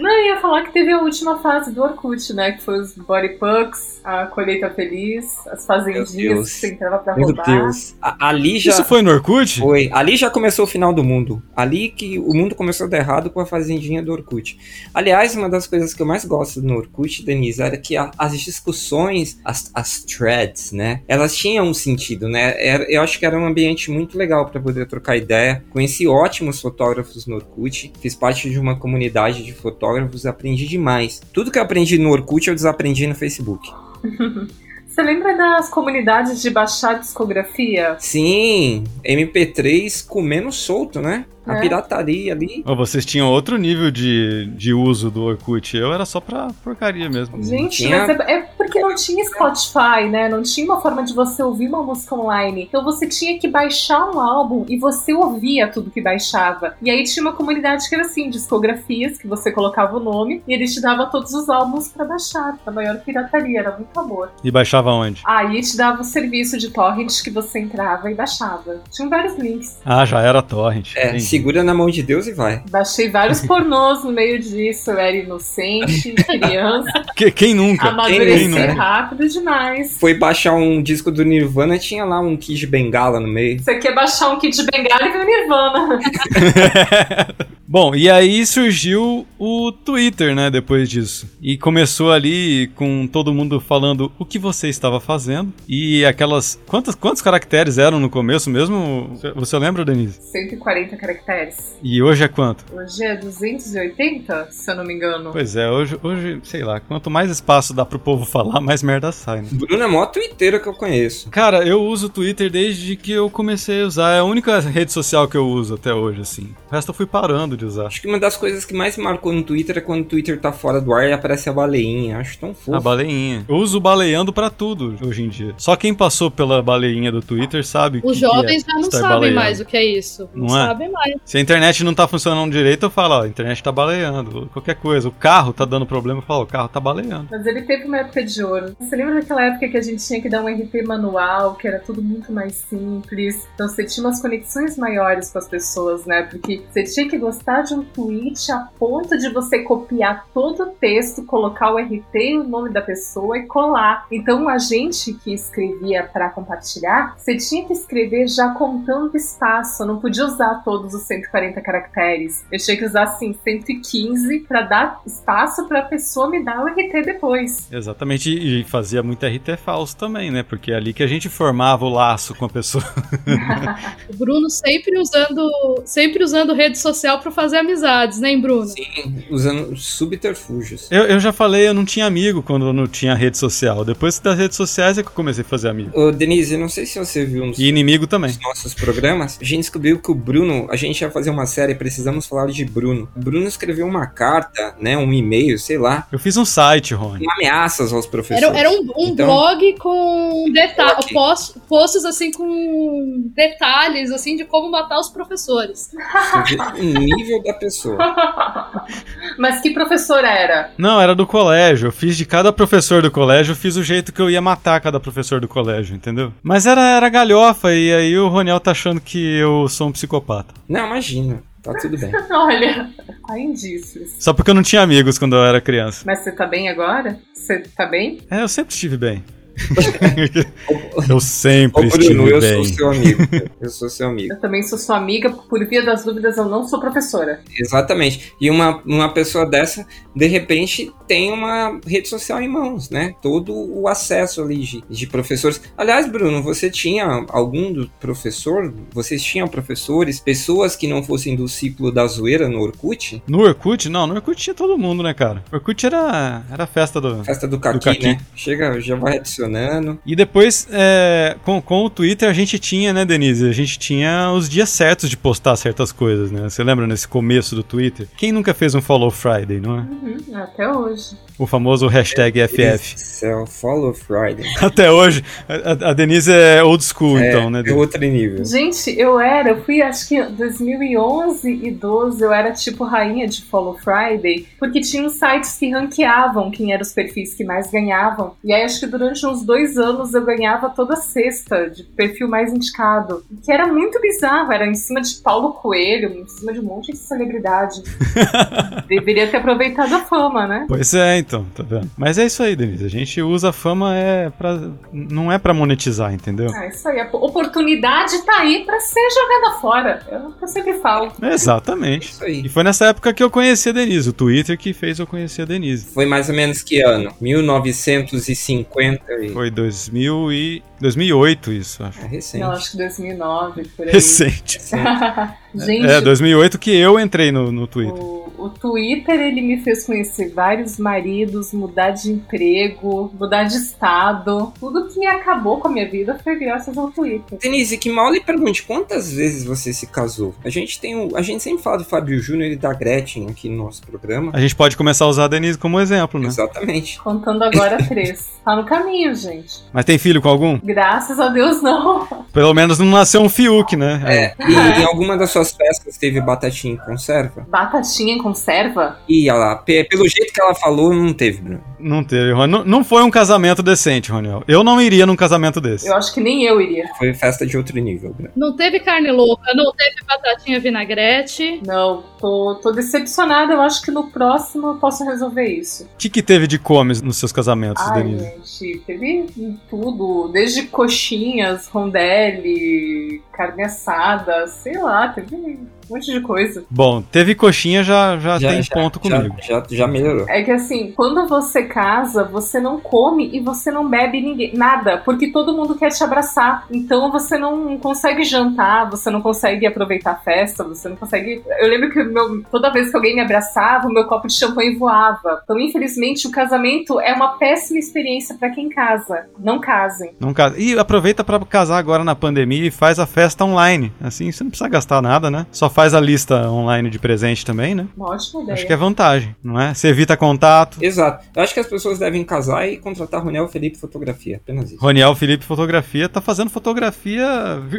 Não, Não, eu ia falar que teve a última fase do Orkut, né? Que foi os body pucks, a colheita feliz, as fazendinhas que você entrava pra Meu roubar. Deus. A- ali já. Isso foi no Orkut? Foi. Ali já começou o final do mundo. Ali que o mundo começou a dar errado com a fazendinha do Orkut. Aliás, uma das coisas que eu mais gosto no Orkut, Denise, era que a- as discussões, as, as threads, né? Elas tinham um sentido, né? Era- eu acho que era um ambiente muito legal para poder trocar ideia. Conheci ótimos fotógrafos no Orkut. Fiz parte de uma comunidade de fotógrafos e aprendi demais. Tudo que eu aprendi no Orkut eu desaprendi no Facebook. [laughs] Você lembra das comunidades de baixar discografia? Sim, MP3 comendo solto, né? A É. pirataria ali. Vocês tinham outro nível de, de uso do Orkut? Eu era só pra porcaria mesmo. Gente, tinha- mas é, é porque não tinha Spotify, né? Não tinha uma forma de você ouvir uma música online. Então você tinha que baixar um álbum e você ouvia tudo que baixava. E aí tinha uma comunidade que era assim, discografias, que você colocava o nome e ele te dava todos os álbuns pra baixar. A maior pirataria, era muito amor. E baixava onde? Aí te dava o serviço de torrent que você entrava e baixava. Tinham vários links. Ah, já era torrent. É, Entendi. Segura na mão de Deus e vai. Baixei vários [laughs] pornôs no meio disso. Eu era inocente, [laughs] criança, Que- quem nunca? amadureci Quem nunca? rápido demais. Foi baixar um disco do Nirvana, tinha lá um Kid Bengala no meio. Você quer baixar um kit de bengala e ver o Nirvana. [laughs] Bom, e aí surgiu o Twitter, né, depois disso. E começou ali com todo mundo falando o que você estava fazendo. E aquelas. Quantos, quantos caracteres eram no começo mesmo? Você- Você lembra, Denise? 140 caracteres. E hoje é quanto? Hoje é 280, se eu não me engano. Pois é, hoje, hoje, sei lá, quanto mais espaço dá pro povo falar, mais merda sai, né? Bruno é a maior twitteira que eu conheço. Cara, eu uso o Twitter desde que eu comecei a usar. É a única rede social que eu uso até hoje, assim. O resto eu fui parando de usar. Acho que uma das coisas que mais me marcou no Twitter é quando o Twitter tá fora do ar e aparece a baleinha. Acho tão fofo. A baleinha. Eu uso baleando pra tudo hoje em dia. Só quem passou pela baleinha do Twitter sabe Os que jovens que é já não sabem baleando. mais o que é isso. Não, Não é? sabem mais. Se a internet não tá funcionando direito, eu falo, ó, a internet tá baleando. Qualquer coisa. O carro tá dando problema, eu falo, o carro tá baleando. Mas ele teve uma época de ouro. Você lembra daquela época que a gente tinha que dar um RP manual, que era tudo muito mais simples? Então você tinha umas conexões maiores com as pessoas, né? Porque você tinha que gostar de um tweet a ponto de você copiar todo o texto, colocar o RT e o nome da pessoa e colar. Então a gente que escrevia para compartilhar, você tinha que escrever já contando espaço, não podia usar todos os 140 caracteres. Eu tinha que usar assim 115 para dar espaço para a pessoa me dar o RT depois. Exatamente, e fazia muito RT falso também, né? Porque é ali que a gente formava o laço com a pessoa. [laughs] O Bruno sempre usando, sempre usando rede social pra fazer amizades, né, Bruno? Sim, usando subterfúgios. Eu, eu já falei, eu não tinha amigo quando não tinha rede social. Depois das redes sociais é que eu comecei a fazer amigo. Ô, Denise, eu não sei se você viu nos E inimigo também. nos nossos programas, a gente descobriu que o Bruno, a gente ia fazer uma série, precisamos falar de Bruno. O Bruno escreveu uma carta, né, um e-mail, sei lá, Eu fiz um site, Rony. com ameaças aos professores. Era, era um, um Então- blog com detalhes, post, posts assim com detalhes assim de como matar os professores. O nível da pessoa. [laughs] Mas que professor era? Não, era do colégio. Eu fiz de cada professor do colégio, eu fiz o jeito que eu ia matar cada professor do colégio, entendeu? Mas era, era galhofa, e aí o Roniel tá achando que eu sou um psicopata. Não, imagina, tá tudo bem. [laughs] Olha, há indícios. Só porque eu não tinha amigos quando eu era criança. Mas você tá bem agora? Você tá bem? É, eu sempre estive bem. Eu sempre Ô, estive Bruno, eu bem. sou seu amigo. Eu sou seu amigo. Eu também sou sua amiga, por via das dúvidas, eu não sou professora. Exatamente. E uma, uma pessoa dessa, de repente, tem uma rede social em mãos, né? Todo o acesso ali de, de professores. Aliás, Bruno, você tinha algum do professor? Vocês tinham professores, pessoas que não fossem do ciclo da zoeira no Orkut? No Orkut? Não, no Orkut tinha todo mundo, né, cara? O Orkut era, era a festa do... Festa do Caqui, Caqui. né? Chega, já vai adicionando. E depois, é, com, com o Twitter, a gente tinha, né, Denise? A gente tinha os dias certos de postar certas coisas, né? Você lembra nesse começo do Twitter? Quem nunca fez um Follow Friday, não é? Uhum, até hoje. O famoso hashtag FF. Céu, follow Friday. [laughs] Até hoje. A, a Denise é old school, então, né? É Denise? outro nível. Gente, eu era, eu fui acho que em 2011 e 12, eu era tipo rainha de Follow Friday, porque tinha uns sites que ranqueavam quem eram os perfis que mais ganhavam. E aí acho que durante uns últimos dois anos eu ganhava toda sexta de perfil mais indicado. Que era muito bizarro, era em cima de Paulo Coelho, em cima de um monte de celebridade. [laughs] Deveria ter aproveitado a fama, né? Pois é, então, tá vendo? Mas é isso aí, Denise. A gente usa a fama é pra. não é pra monetizar, entendeu? Ah, isso aí. A oportunidade tá aí pra ser jogada fora. É o que eu sempre falo. Exatamente. Isso aí. E foi nessa época que eu conheci a Denise, o Twitter que fez eu conhecer a Denise. Foi mais ou menos que ano? 1950 e... Foi 2000 e 2008 isso, acho. É recente. Não, acho que 2009, por aí. Recente. [laughs] Gente, É, 2008 que eu entrei no, no Twitter. O, o Twitter ele me fez conhecer vários maridos, mudar de emprego, mudar de estado. Tudo que acabou com a minha vida foi graças ao Twitter. Denise, que mal lhe pergunte, quantas vezes você se casou? A gente tem o, a gente sempre fala do Fábio Júnior e da Gretchen aqui no nosso programa. A gente pode começar a usar a Denise como exemplo, né? Exatamente. Contando agora [laughs] três. Tá no caminho, gente. Mas tem filho com algum? Graças a Deus, não. Pelo menos não nasceu um Fiuk, né? É, e em alguma das suas festas teve batatinha em conserva? Batatinha em conserva? E olha lá, pe- pelo jeito que ela falou, não teve, Bruno. Não teve, Rony. Não, não foi um casamento decente, Roniel. Eu não iria num casamento desse. Eu acho que nem eu iria. Foi festa de outro nível, Bruno. Não teve carne louca, não teve batatinha vinagrete. Não, tô, tô decepcionada. Eu acho que no próximo eu posso resolver isso. O que, que teve de comes nos seus casamentos, Ai, Denise? gente, teve tudo. Desde coxinhas, rondelli, carne assada, sei lá, teve um monte de coisa. Bom, teve coxinha, já, já, tem ponto comigo. Já, já melhorou. É que assim, quando você casa, você não come e você não bebe ninguém, nada, porque todo mundo quer te abraçar. Então você não consegue jantar, você não consegue aproveitar a festa, você não consegue. Eu lembro que meu- toda vez que alguém me abraçava, o meu copo de champanhe voava. Então, infelizmente, o casamento é uma péssima experiência pra quem casa. Não casem. Não casa. E aproveita pra casar agora na pandemia e faz a festa online. Assim, você não precisa gastar nada, né? Só faz a lista online de presente também, né? Uma ótima ideia. Acho que é vantagem, não é? Você evita contato. Exato. Eu acho que as pessoas devem casar e contratar Ronel Felipe Fotografia. Apenas isso. Roniel Felipe Fotografia tá fazendo fotografia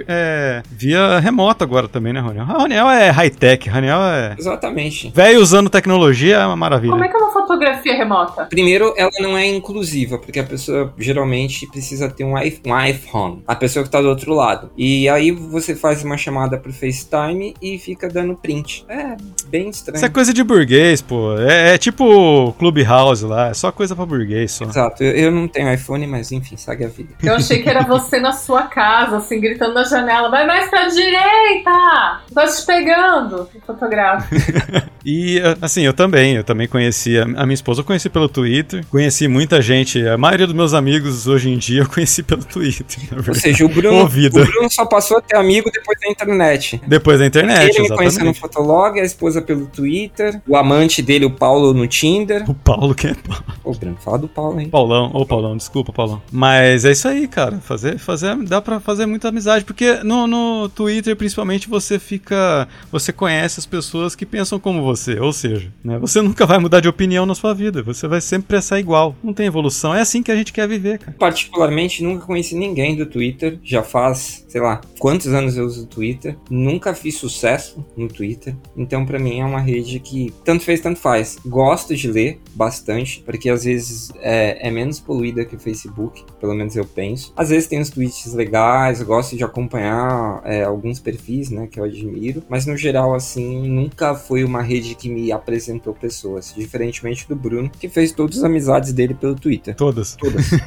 é, via remota agora também, né, Roniel? Roniel é high-tech, Roniel é. Exatamente. Velho usando tecnologia é uma maravilha. Como é que é uma fotografia remota? Primeiro, ela não é inclusiva, porque a pessoa geralmente precisa ter um, um iPhone, a pessoa que tá do outro lado. E aí você faz uma chamada pro FaceTime e fica dando print. É bem estranho. Isso é coisa de burguês, pô. É, é tipo Clubhouse lá, é só coisa pra burguês só. Exato, eu, eu não tenho iPhone, mas enfim, segue a vida. Eu achei que era você na sua casa, assim, gritando na janela, vai mais pra direita! Tô te pegando! Fotográfico. [laughs] E assim, eu também, eu também conheci a, a minha esposa, eu conheci pelo Twitter, conheci muita gente, a maioria dos meus amigos hoje em dia eu conheci pelo Twitter, na Ou verdade. seja, o Bruno, Ouvido. o Bruno só passou a ter amigo depois da internet. Depois da internet, Ele me conheceu no exatamente. Fotolog, a esposa pelo Twitter, o amante dele, o Paulo, no Tinder. O Paulo que é Ô, Bruno, fala do Paulo, hein? Paulão, ô Paulão, desculpa, Paulão. Mas é isso aí, cara. Fazer, fazer, dá pra fazer muita amizade, porque no, no Twitter, principalmente, você fica. Você conhece as pessoas que pensam como você. Ou seja, né, você [laughs] nunca vai mudar de opinião na sua vida. Você vai sempre pensar igual. Não tem evolução. É assim que a gente quer viver, cara. Particularmente, nunca conheci ninguém do Twitter. Já faz, sei lá, quantos anos eu uso o Twitter. Nunca fiz sucesso no Twitter. Então, pra mim, é uma rede que tanto fez, tanto faz. Gosto de ler bastante, porque às vezes é, é menos poluída que o Facebook. Pelo menos eu penso. Às vezes tem uns tweets legais, eu gosto de acompanhar é, alguns perfis, né, que eu admiro. Mas no geral, assim, nunca foi uma rede que me apresentou pessoas. Diferentemente do Bruno, que fez todas as amizades dele pelo Twitter. Todas. Todas. [laughs]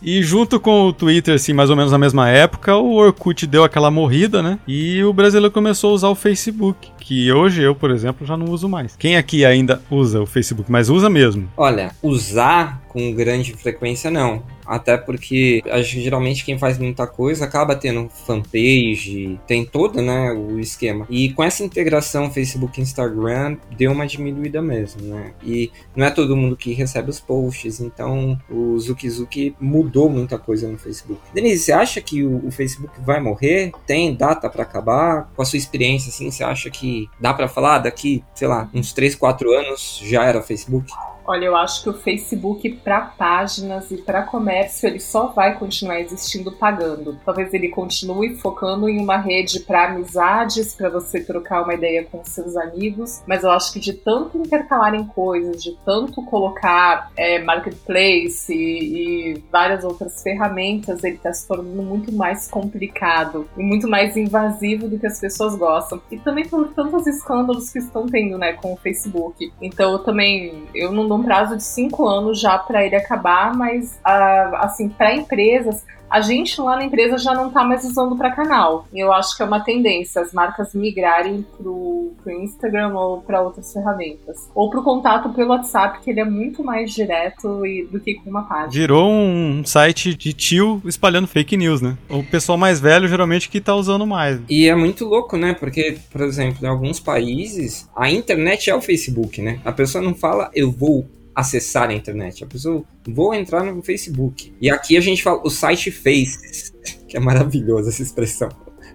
E junto com o Twitter, assim, mais ou menos na mesma época, o Orkut deu aquela morrida, né? E o brasileiro começou a usar o Facebook. Que hoje eu, por exemplo, já não uso mais. Quem aqui ainda usa o Facebook, mas usa mesmo? Olha, usar com grande frequência não. Até porque acho que geralmente quem faz muita coisa acaba tendo fanpage, tem todo né, o esquema. E com essa integração Facebook e Instagram, deu uma diminuída mesmo, né? E não é todo mundo que recebe os posts, então o Zuki Zuki mudou muita coisa no Facebook. Denise, você acha que o, Facebook vai morrer? Tem data pra acabar? Com a sua experiência, assim, você acha que dá pra falar daqui, sei lá, uns 3, 4 anos já era Facebook? Olha, eu acho que o Facebook para páginas e para comércio ele só vai continuar existindo pagando. Talvez ele continue focando em uma rede para amizades, para você trocar uma ideia com seus amigos, mas eu acho que de tanto intercalar em coisas, de tanto colocar é, marketplace e, e várias outras ferramentas, ele está se tornando muito mais complicado e muito mais invasivo do que as pessoas gostam. E também por tantos escândalos que estão tendo, né, com o Facebook. Então eu também, eu não um prazo de cinco anos já para ele acabar, mas uh, assim, para empresas, a gente lá na empresa já não tá mais usando para canal. E eu acho que é uma tendência as marcas migrarem pro, pro Instagram ou para outras ferramentas. Ou pro contato pelo WhatsApp, que ele é muito mais direto e, do que com uma página. Virou um site de tio espalhando fake news, né? O pessoal mais velho geralmente que tá usando mais. E é muito louco, né? Porque, por exemplo, em alguns países, a internet é o Facebook, né? A pessoa não fala eu vou acessar a internet. A pessoa, vou entrar no Facebook. E aqui a gente fala o site Faces, [laughs] que é maravilhosa essa expressão.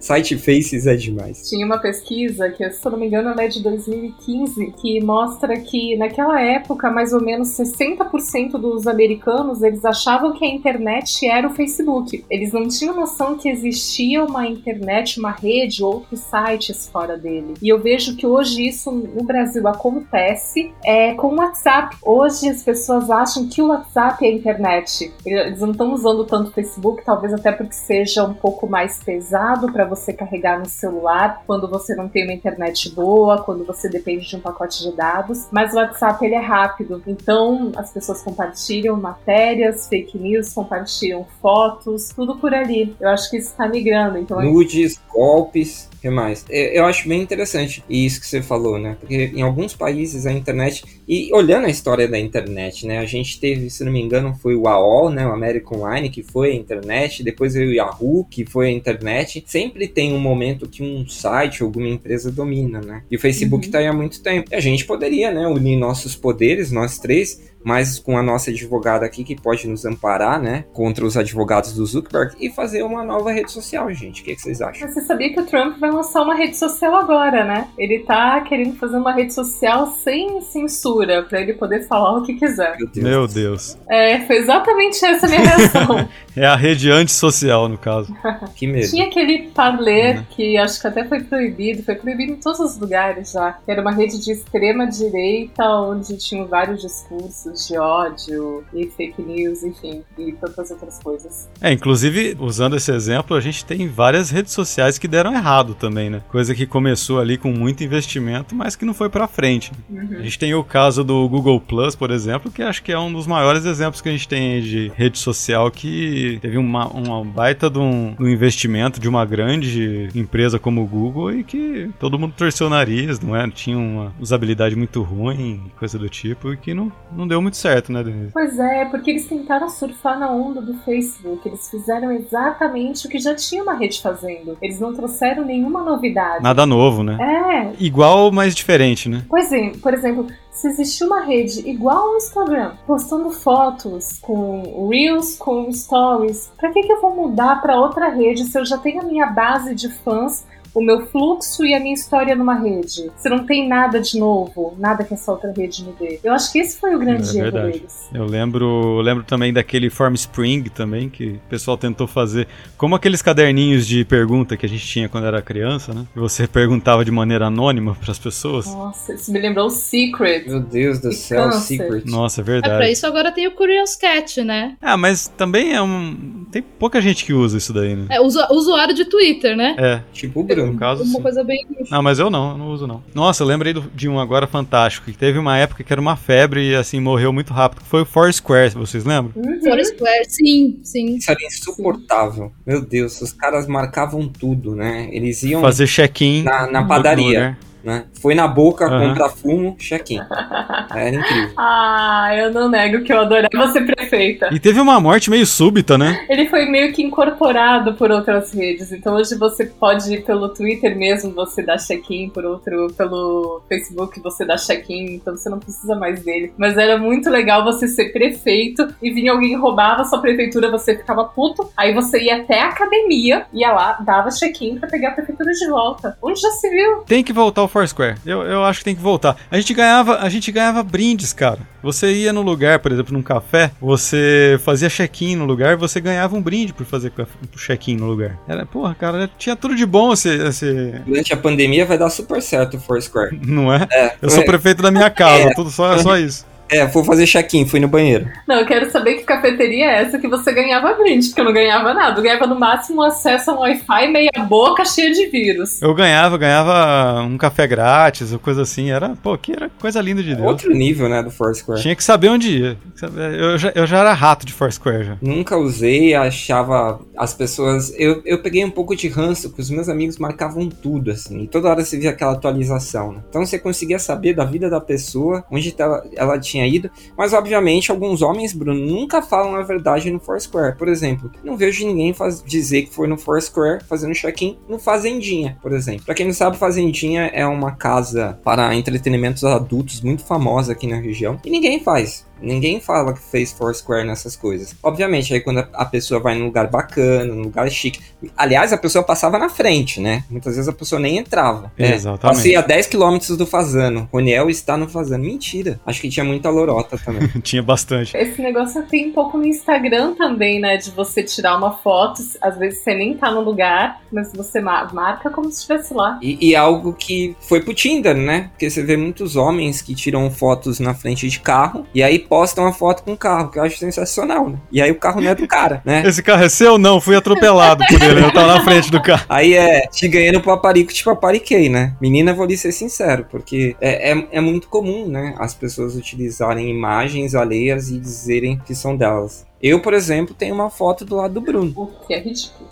Site Faces é demais. Tinha uma pesquisa que, se eu não me engano, ela é de 2015, que mostra que naquela época, mais ou menos 60% dos americanos, eles achavam que a internet era o Facebook. Eles não tinham noção que existia uma internet, uma rede, outros sites fora dele. E eu vejo que hoje isso no Brasil acontece é, com o WhatsApp. Hoje as pessoas acham que o WhatsApp é a internet. Eles não estão usando tanto o Facebook, talvez até porque seja um pouco mais pesado para você carregar no celular quando você não tem uma internet boa, quando você depende de um pacote de dados. Mas o WhatsApp ele é rápido, então as pessoas compartilham matérias, fake news, compartilham fotos, tudo por ali. Eu acho que isso está migrando. Então Nudes, golpes que mais? Eu acho bem interessante isso que você falou, né? Porque em alguns países a internet. E olhando a história da internet, né? A gente teve, se não me engano, foi o AOL, né? O American Online, que foi a internet. Depois veio o Yahoo, que foi a internet. Sempre tem um momento que um site, alguma empresa domina, né? E o Facebook uhum. tá aí há muito tempo. E a gente poderia, né? Unir nossos poderes, nós três mas com a nossa advogada aqui que pode nos amparar, né, contra os advogados do Zuckerberg e fazer uma nova rede social, gente. O que, que vocês acham? Você sabia que o Trump vai lançar uma rede social agora, né? Ele tá querendo fazer uma rede social sem censura, para ele poder falar o que quiser. Meu Deus. Meu Deus. É, foi exatamente essa a minha reação. [laughs] é a rede antissocial, no caso. [laughs] que medo. Tinha aquele Parler, uhum. que acho que até foi proibido, foi proibido em todos os lugares já. Que era uma rede de extrema direita, onde tinham vários discursos de ódio e fake news, enfim, e tantas outras coisas. É, inclusive, usando esse exemplo, a gente tem várias redes sociais que deram errado também, né? Coisa que começou ali com muito investimento, mas que não foi para frente. Uhum. A gente tem o caso do Google Plus, por exemplo, que acho que é um dos maiores exemplos que a gente tem de rede social que teve uma, uma baita de um, um investimento de uma grande empresa como o Google e que todo mundo torceu o nariz, não é? Tinha uma usabilidade muito ruim, coisa do tipo, e que não, não deu muito certo, né, Denise? Pois é, porque eles tentaram surfar na onda do Facebook. Eles fizeram exatamente o que já tinha uma rede fazendo. Eles não trouxeram nenhuma novidade. Nada novo, né? É. Igual, mas diferente, né? Pois é, por exemplo, se existir uma rede igual ao Instagram, postando fotos com Reels, com Stories, pra que, que eu vou mudar para outra rede se eu já tenho a minha base de fãs o meu fluxo e a minha história numa rede. Você não tem nada de novo, nada que essa outra rede me dê. Eu acho que esse foi o grande é erro deles. Eu lembro, lembro também daquele Form Spring também, que o pessoal tentou fazer, como aqueles caderninhos de pergunta que a gente tinha quando era criança, né? Que você [laughs] perguntava de maneira anônima para as pessoas. Nossa, isso me lembrou o Secret. Meu Deus do céu, câncer. Secret. Nossa, é verdade. É, pra isso agora tem o Curious Cat, né? Ah, mas também é um... Tem pouca gente que usa isso daí, né? É, usuário de Twitter, né? É. Tipo o Bruno no caso. Uma sim. coisa bem. Não, mas eu não, eu não uso não. Nossa, eu lembrei do, de um agora fantástico, que teve uma época que era uma febre e assim morreu muito rápido, que foi o Foursquare, vocês lembram? Uhum. Foursquare, sim, sim. Isso era insuportável. Meu Deus, os caras marcavam tudo, né? Eles iam fazer check-in na, na padaria né? Foi na boca, uhum. compra fumo, check-in. [laughs] Era incrível. Ah, eu não nego que eu adorava ser prefeita. E teve uma morte meio súbita, né? Ele foi meio que incorporado por outras redes. Então hoje você pode ir pelo Twitter mesmo, você dá check-in, por outro, pelo Facebook você dá check-in, então você não precisa mais dele. Mas era muito legal você ser prefeito e vinha alguém roubava a sua prefeitura, você ficava puto. Aí você ia até a academia, ia lá, dava check-in pra pegar a prefeitura de volta. Onde já se viu? Tem que voltar o Foursquare. Eu, eu acho que tem que voltar. A gente ganhava, a gente ganhava brindes, cara. Você ia no lugar, por exemplo, num café, você fazia check-in no lugar, você ganhava um brinde por fazer check-in no lugar. Era, porra, cara, tinha tudo de bom esse, esse Durante a pandemia vai dar super certo o Foursquare. não é? É, Eu sou é, prefeito da minha casa, [laughs] É. tudo só, só isso. É, vou fazer check-in, fui no banheiro. Não, eu quero saber que cafeteria é essa que você ganhava brinde, porque eu não ganhava nada. Eu ganhava no máximo acesso a um Wi-Fi meia boca cheia de vírus. Eu ganhava, ganhava um café grátis ou coisa assim. Era, pô, que era coisa linda de Deus. Outro nível, né, do Foursquare. Tinha que saber onde ia. Tinha Eu já, eu já era rato de Foursquare já. Nunca usei, achava as pessoas. Eu, eu peguei um pouco de ranço, porque os meus amigos marcavam tudo, assim. E toda hora você via aquela atualização, né? Então você conseguia saber da vida da pessoa, onde ela, ela tinha ido. Mas, obviamente, alguns homens, Bruno, nunca falam a verdade no Foursquare. Por exemplo, não vejo ninguém faz- dizer que foi no Foursquare fazendo check-in no Fazendinha, por exemplo. Pra quem não sabe, Fazendinha é uma casa para entretenimentos adultos muito famosa aqui na região. E ninguém faz. Ninguém fala que fez Foursquare nessas coisas. Obviamente, aí quando a- pessoa vai num lugar bacana, num lugar chique. Aliás, a pessoa passava na frente, né? Muitas vezes a pessoa nem entrava. É, Exatamente. Passei a 10 km do Fazano. Roniel está no Fazano. Mentira. Acho que tinha muita lorota também. [laughs] Tinha bastante. Esse negócio tem um pouco no Instagram também, né? De você tirar uma foto, às vezes você nem tá no lugar, mas você ma- marca como se estivesse lá. E, e algo que foi pro Tinder, né? Porque você vê muitos homens que tiram fotos na frente de carro e aí postam a foto com o carro, que eu acho sensacional, né? E aí o carro não é do cara, né? Esse carro é seu? Não, fui atropelado por ele. Eu tava na frente do carro. Aí é te ganhando paparico, te papariquei, né? Menina, vou lhe ser sincero, porque é, é, é muito comum, né? As pessoas utilizarem imagens alheias e dizerem que são delas. Eu, por exemplo, tenho uma foto do lado do Bruno. O que é ridículo.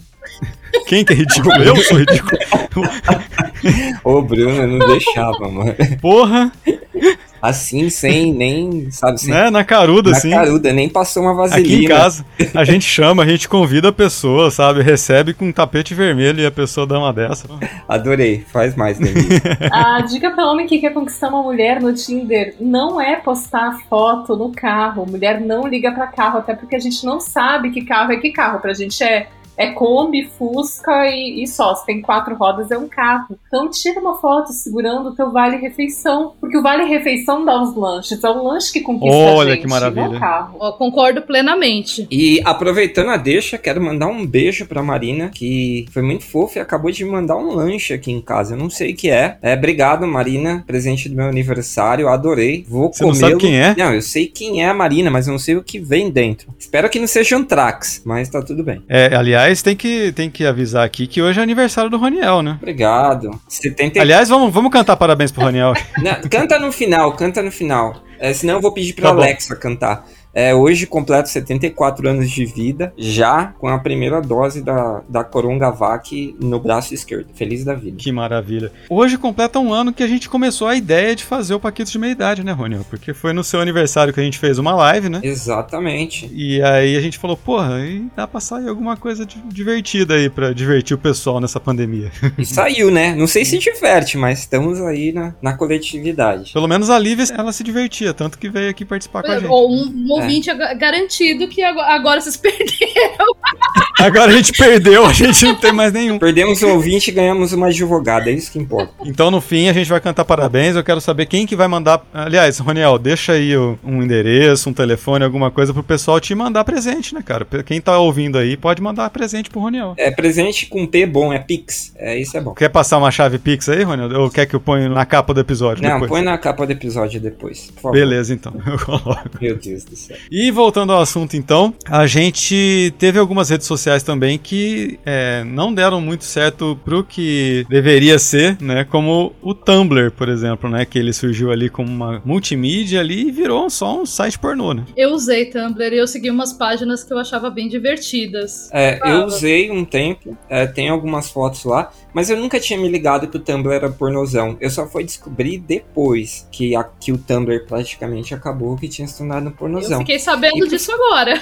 Quem que é ridículo? Eu sou ridículo. [laughs] Ô, Bruno, eu não deixava, mano. Porra, Assim, sem nem, sabe, sem. né? Na caruda, na assim. caruda, nem passou uma vaselina. Aqui em casa, [laughs] a gente chama, a gente convida a pessoa, sabe? Recebe com um tapete vermelho e a pessoa dá uma dessa. Adorei, faz mais, Davi. [laughs] A dica para homem que quer conquistar uma mulher no Tinder não é postar foto no carro. Mulher não liga pra carro, até porque a gente não sabe que carro é que carro. Pra gente é, é Kombi, Fusca e, e só. Se tem quatro rodas, é um carro. Então tira uma foto segurando o teu vale-refeição. Porque o vale-refeição dá os lanches. É o lanche que conquista Olha a gente, que maravilha. não o carro. Concordo plenamente. E aproveitando a deixa, quero mandar um beijo pra Marina, que foi muito fofa e acabou de me mandar um lanche aqui em casa. Eu não sei o que é. É, obrigado, Marina. Presente do meu aniversário, adorei. Vou Você não comê-lo. sabe quem é? Não, eu sei quem é a Marina, mas eu não sei o que vem dentro. Espero que não seja um Trax, mas tá tudo bem. É, aliás, tem que, tem que avisar aqui que hoje é aniversário do Roniel, né? Obrigado. 70... Aliás, vamos, vamos cantar parabéns pro Roniel. Não, canta no final, canta no final. É, senão eu vou pedir pra Tá bom. Alexa cantar. É, hoje completo 74 anos de vida, já com a primeira dose da, da Coronavac no braço esquerdo. Feliz da vida. Que maravilha. Hoje completa um ano que a gente começou a ideia de fazer o Paquitos de Meia Idade, né, Roniel? Porque foi no seu aniversário que a gente fez uma live, né? Exatamente. E aí a gente falou, porra, e dá pra sair alguma coisa di- divertida aí pra divertir o pessoal nessa pandemia. E saiu, né? Não sei se diverte, mas estamos aí na, na coletividade. Pelo menos a Lívia, ela se divertia, tanto que veio aqui participar com a gente. Ou um, um ouvinte é garantido que agora, agora vocês [laughs] perderam. Agora a gente perdeu, a gente não tem mais nenhum. Perdemos um ouvinte e ganhamos uma advogada, é isso que importa. Então, no fim, a gente vai cantar parabéns. Eu quero saber quem que vai mandar. Aliás, Roniel, deixa aí um endereço, um telefone, alguma coisa pro pessoal te mandar presente, né, cara? Quem tá ouvindo aí pode mandar presente pro Roniel. É presente com P bom, é Pix. É, isso é bom. Quer passar uma chave Pix aí, Roniel? Ou quer que eu ponha na capa do episódio Não, depois? põe na capa do episódio depois, por favor. Beleza, então. [laughs] Eu coloco. Meu Deus do céu. E voltando ao assunto, então, a gente teve algumas redes sociais também que é, não deram muito certo pro que deveria ser, né? Como o Tumblr, por exemplo, né? Que ele surgiu ali como uma multimídia ali e virou só um site pornô, né? Eu usei Tumblr e eu segui umas páginas que eu achava bem divertidas. É, eu usei um tempo, é, tem algumas fotos lá, mas eu nunca tinha me ligado que o Tumblr era pornozão. Eu só fui descobrir depois que, a- que o Tumblr praticamente acabou que tinha se tornado um Eu pornozão. fiquei sabendo E- disso agora.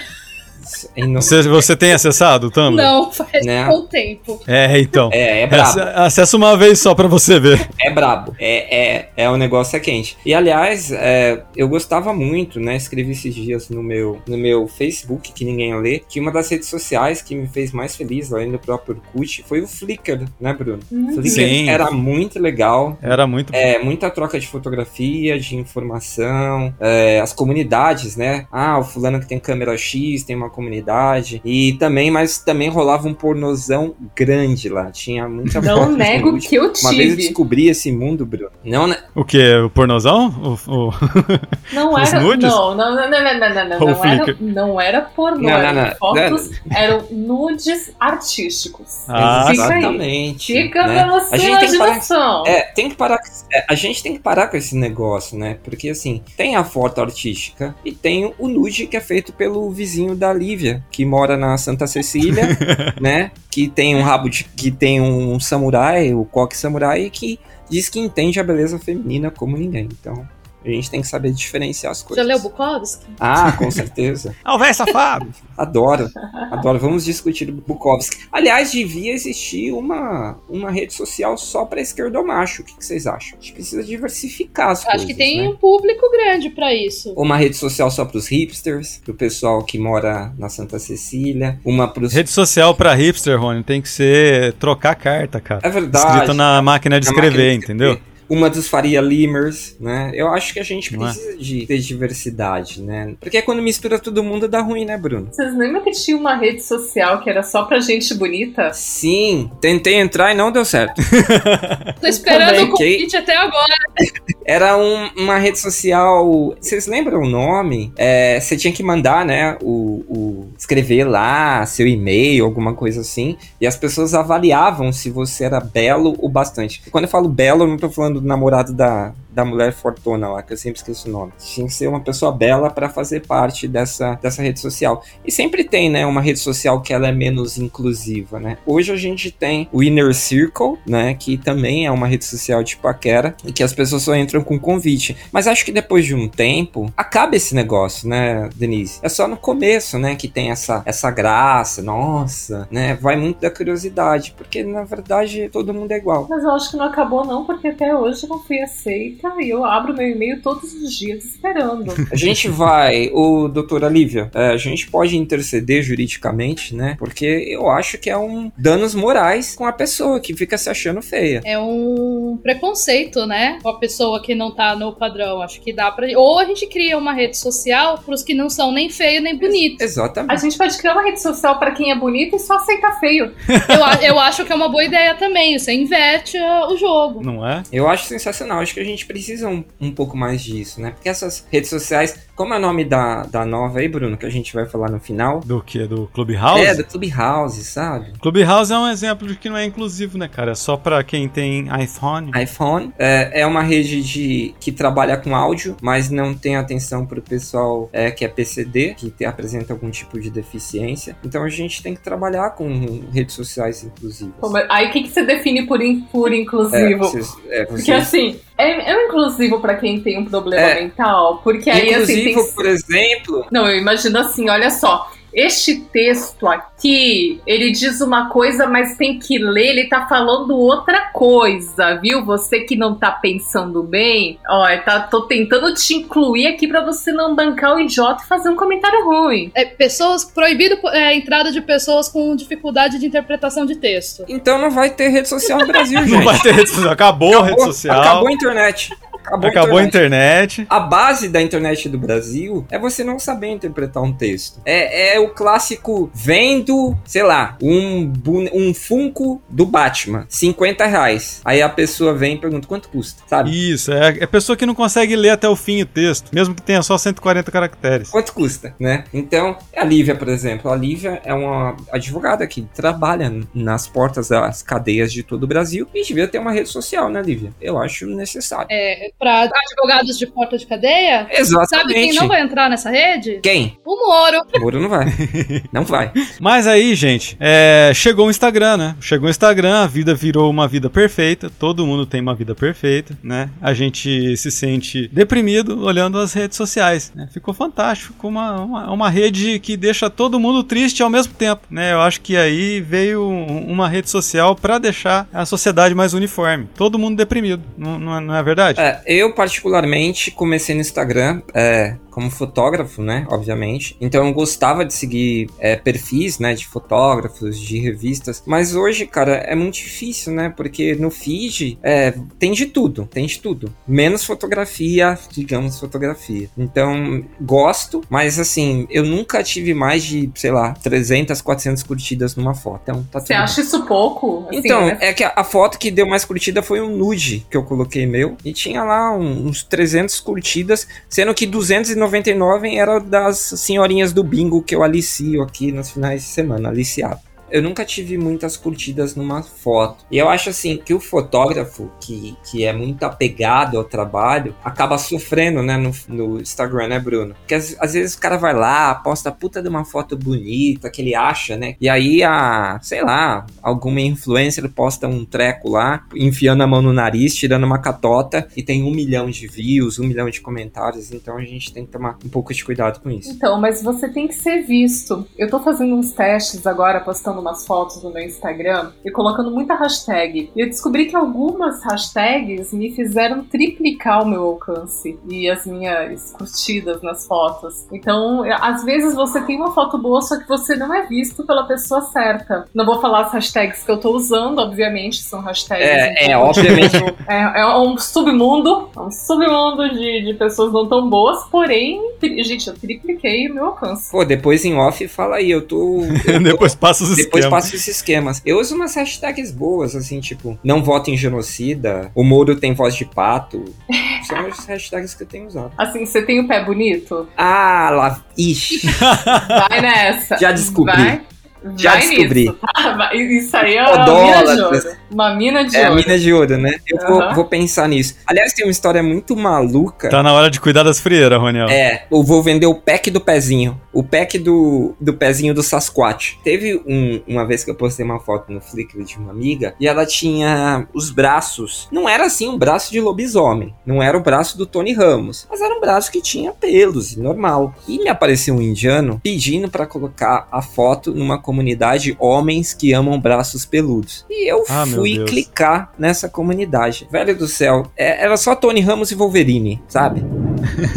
Não- Você, você tem acessado o Tumblr? Não, faz Né? um tempo. É, então. É, é brabo. Acessa- uma vez só pra você ver. É brabo. É, é, é o negócio é quente. E aliás, é, eu gostava muito, né? Escrevi esses dias no meu, no meu Facebook, que ninguém lê, que uma das redes sociais que me fez mais feliz, além do próprio Orkut, foi o Flickr, né, Bruno? Flickr Sim. era muito legal. Era muito. É, muita troca de fotografia, de informação, é, as comunidades, né? Ah, o fulano que tem câmera X tem uma comunidade. E também, mas também rolava um pornozão grande lá. Tinha muita Não nego que eu Uma vez eu tive. descobri esse mundo, Bruno. Não, né? O que? O pornozão? O, o- [laughs] Não Os era. nudes? Não, não, não, não, não, não, não, não, era, não era pornô. Não, não, eram não. Fotos eram nudes artísticos. Ah, Fica aí. Exatamente. Fica né? pela A gente tem que parar-. É, tem que parar. com- é, a gente tem que parar com esse negócio, né? Porque assim, tem a foto artística e tem o nude que é feito pelo vizinho da Lívia, que mora na Santa Cecília, [laughs] né? Que tem um rabo de. que tem um samurai, o coque samurai, e que diz que entende a beleza feminina como ninguém. Então. A gente tem que saber diferenciar as Já coisas. leu Bukowski? Ah, com certeza. [laughs] Ah, o velho safado! Adoro, adoro. Vamos discutir Bukowski. Aliás, devia existir uma, uma rede social só para esquerdomacho. O que, que vocês acham? A gente precisa diversificar as coisas. Acho que tem né? um público grande pra isso. Uma rede social só para os hipsters, pro pessoal que mora na Santa Cecília. Uma para os. Rede social pra hipster, Rony, tem que ser trocar carta, cara. É verdade. Escrito na máquina de Na escrever, máquina de escrever. entendeu? Uma dos Faria Limers, né? Eu acho que a gente é? precisa de ter diversidade, né? Porque quando mistura todo mundo dá ruim, né, Bruno? Vocês lembram que tinha uma rede social que era só pra gente bonita? Sim, tentei entrar e não deu certo. Tô esperando o convite até agora. [laughs] Era um- uma rede social. Vocês lembram o nome? É, você tinha que mandar, né? O, o- escrever lá seu e-mail, alguma coisa assim. E as pessoas avaliavam se você era belo o bastante. Quando eu falo belo, eu não tô falando do namorado da, da mulher fortuna lá, que eu sempre esqueço o nome. Tinha que ser uma pessoa bela para fazer parte dessa, dessa rede social. E sempre tem, né? Uma rede social que ela é menos inclusiva, né? Hoje a gente tem o Inner Circle, né? Que também é uma rede social de paquera e que as pessoas só entram com convite. Mas acho que depois de um tempo, acaba esse negócio, né, Denise? É só no começo, né, que tem essa, essa graça, nossa, né? Vai muito da curiosidade, porque na verdade todo mundo é igual. Mas eu acho que não acabou não, porque até hoje não fui aceita e eu abro meu e-mail todos os dias esperando. [laughs] A gente vai, o doutora Lívia, é, a gente pode interceder juridicamente, né? Porque eu acho que é um danos morais com a pessoa que fica se achando feia. É um preconceito, né? Com a pessoa que não tá no padrão. Acho que dá pra. Ou a gente cria uma rede social pros que não são nem feio nem bonito. A Exatamente. gente pode criar uma rede social pra quem é bonito e só aceita feio. [laughs] Eu, a- eu acho que é uma boa ideia também. Você inverte ah, o jogo. Não é? Eu acho sensacional, acho que a gente precisa um, um pouco mais disso, né? Porque essas redes sociais, como é o nome da, da nova aí, Bruno, que a gente vai falar no final? Do que? Do Clubhouse? É, do Clubhouse, sabe? Clubhouse é um exemplo de que não é inclusivo, né, cara? É só pra quem tem iPhone. iPhone. É, é uma rede de, que trabalha com áudio, mas não tem atenção pro pessoal é, que é PCD, que te- apresenta algum tipo de deficiência. Então a gente tem que trabalhar com redes sociais inclusivas. Como é- Aí o que, que você define por, in- por É, inclusivo? vocês, é, Porque vocês- assim, é, é inclusivo pra quem tem um problema É. mental? Porque aí assim Tem. por exemplo, Não, eu imagino assim, olha só. Este texto aqui, ele diz uma coisa, mas tem que ler, ele tá falando outra coisa, viu? Você que não tá pensando bem, ó, eu tá, tô tentando te incluir aqui pra você não bancar o idiota e fazer um comentário ruim. É, pessoas. Proibido é, a entrada de pessoas com dificuldade de interpretação de texto. então não vai ter rede social no Brasil, gente. Não vai ter rede social. Acabou, a rede social. Acabou a internet. Acabou, Acabou a internet. internet. A base da internet do Brasil é você não saber interpretar um texto. É, é o clássico vendo, sei lá, um, um Funko do Batman, 50 reais. Aí a pessoa vem e pergunta quanto custa, sabe? Isso, é, é pessoa que não consegue ler até o fim o texto, mesmo que tenha só 140 caracteres. Quanto custa, né? Então, a Lívia, por exemplo, a Lívia é uma advogada que trabalha nas portas das cadeias de todo o Brasil e devia ter uma rede social, né, Lívia? Eu acho necessário. É, Pra advogados de porta de cadeia? Exatamente. Sabe quem não vai entrar nessa rede? Quem? O Moro. O Moro não vai. [laughs] não vai. Mas aí, gente, é, chegou o Instagram, né? Chegou o Instagram, a vida virou uma vida perfeita. Todo mundo tem uma vida perfeita, né? A gente se sente deprimido olhando as redes sociais. Né? Ficou fantástico, ficou uma, uma, uma rede que deixa todo mundo triste ao mesmo tempo, né? Eu acho que aí veio um- uma rede social pra deixar a sociedade mais uniforme. Todo mundo deprimido, não, não é, não é verdade? É, eu particularmente comecei no Instagram é, como fotógrafo, né? Obviamente. Então eu gostava de seguir é, perfis, né? De fotógrafos, de revistas. Mas hoje, cara, é muito difícil, né? Porque no feed é, tem de tudo, tem de tudo. Menos fotografia, digamos fotografia. Então gosto, mas assim, eu nunca tive mais de, sei lá, 300, 400 curtidas numa foto. Então tá Você bem. acha isso pouco? Assim, Então, né? é que a, a foto que deu mais curtida foi um nude que eu coloquei meu. E tinha lá uns 300 curtidas, sendo que 299 era das senhorinhas do bingo que eu alicio aqui nos finais de semana, aliciado. Eu nunca tive muitas curtidas numa foto. E eu acho assim que o fotógrafo que, que é muito apegado ao trabalho acaba sofrendo, né, no, no Instagram, né, Bruno? Porque às, às vezes o cara vai lá, posta a puta de uma foto bonita que ele acha, né? E aí a, sei lá, alguma influencer posta um treco lá, enfiando a mão no nariz, tirando uma catota e tem um milhão de views, um milhão de comentários. Então a gente tem que tomar um pouco de cuidado com isso. Então, mas você tem que ser visto. Eu tô fazendo uns testes agora, postando umas fotos no meu Instagram e colocando muita hashtag. E eu descobri que algumas hashtags me fizeram triplicar o meu alcance e as minhas curtidas nas fotos. Então, às vezes você tem uma foto boa, só que você não é visto pela pessoa certa. Não vou falar as hashtags que eu tô usando, obviamente, são hashtags. É, é, obviamente. [laughs] é, é um submundo, é um submundo de, de pessoas não tão boas, porém, gente, eu tripliquei o meu alcance. Pô, depois em off fala aí, eu tô. [laughs] Depois passa os Depois esquemas. passa esses esquemas. Eu uso umas hashtags boas, assim, tipo, não voto em genocida, o Moro tem voz de pato. [laughs] São as hashtags que eu tenho usado. Assim, você tem o pé bonito? Ah, lá. Ixi, [laughs] Vai nessa. já descobri. Vai, Já [laughs] vai descobri. nisso. Ah, Isso aí é uma mina de Podólatras. ouro. Uma mina de É a ouro. mina de ouro, né? Eu vou, Aham. vou pensar nisso. Aliás, tem uma história muito maluca. Tá na hora de cuidar das frieiras, Roniel. É, eu vou vender o pack do pezinho. O pack do, do pezinho do Sasquatch. Teve um- uma vez que eu postei uma foto no Flickr de uma amiga e ela tinha os braços. Não era assim um braço de lobisomem. Não era o braço do Tony Ramos. Mas era um braço que tinha pelos, normal. E me apareceu um indiano pedindo pra colocar a foto numa comunidade homens que amam braços peludos. E eu Ah, fui clicar nessa comunidade. Velho do céu, é- era só Tony Ramos e Wolverine, sabe?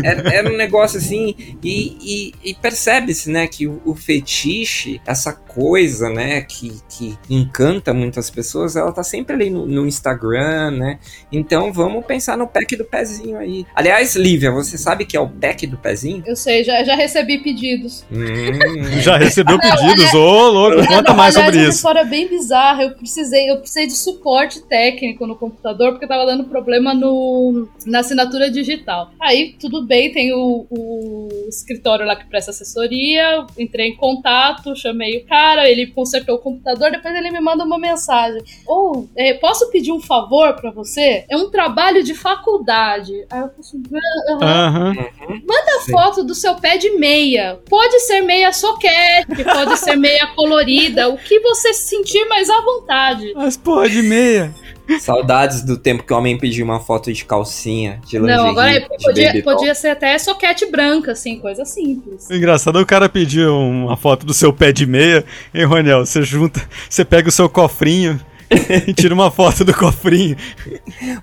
Era, [laughs] era um negócio assim, e, e- e percebe-se, né, que o, o fetiche, essa coisa, né, que, que encanta muitas pessoas, ela tá sempre ali no, no Instagram, né? Então vamos pensar no pack do pezinho aí. Aliás, Lívia, você sabe que é o pack do pezinho? Eu sei, já, já recebi pedidos. Hum, Já recebeu pedidos? Ô, louco, conta Não, mais aliás, sobre uma isso. história bem bizarra. Eu precisei, eu precisei de suporte técnico no computador porque tava dando problema no, na assinatura digital. Aí, tudo bem, tem o, o escritório lá que presta assessoria. Entrei em contato, chamei o cara, ele consertou o computador, depois ele me manda uma mensagem. Ou, é, posso pedir um favor pra você? É um trabalho de faculdade. Aí eu falei assim, "Ah, aham." Aham. a foto do seu pé de meia. Pode ser meia soquete, pode ser meia colorida, o que você se sentir mais à vontade. Mas porra de meia. Saudades do tempo que o homem pediu uma foto de calcinha, de lingerie, Não, agora de podia, podia ser até soquete branca, assim, coisa simples. O engraçado é o cara pedir uma foto do seu pé de meia, hein, Roniel? Você junta, você pega o seu cofrinho [laughs] e tira uma foto do cofrinho.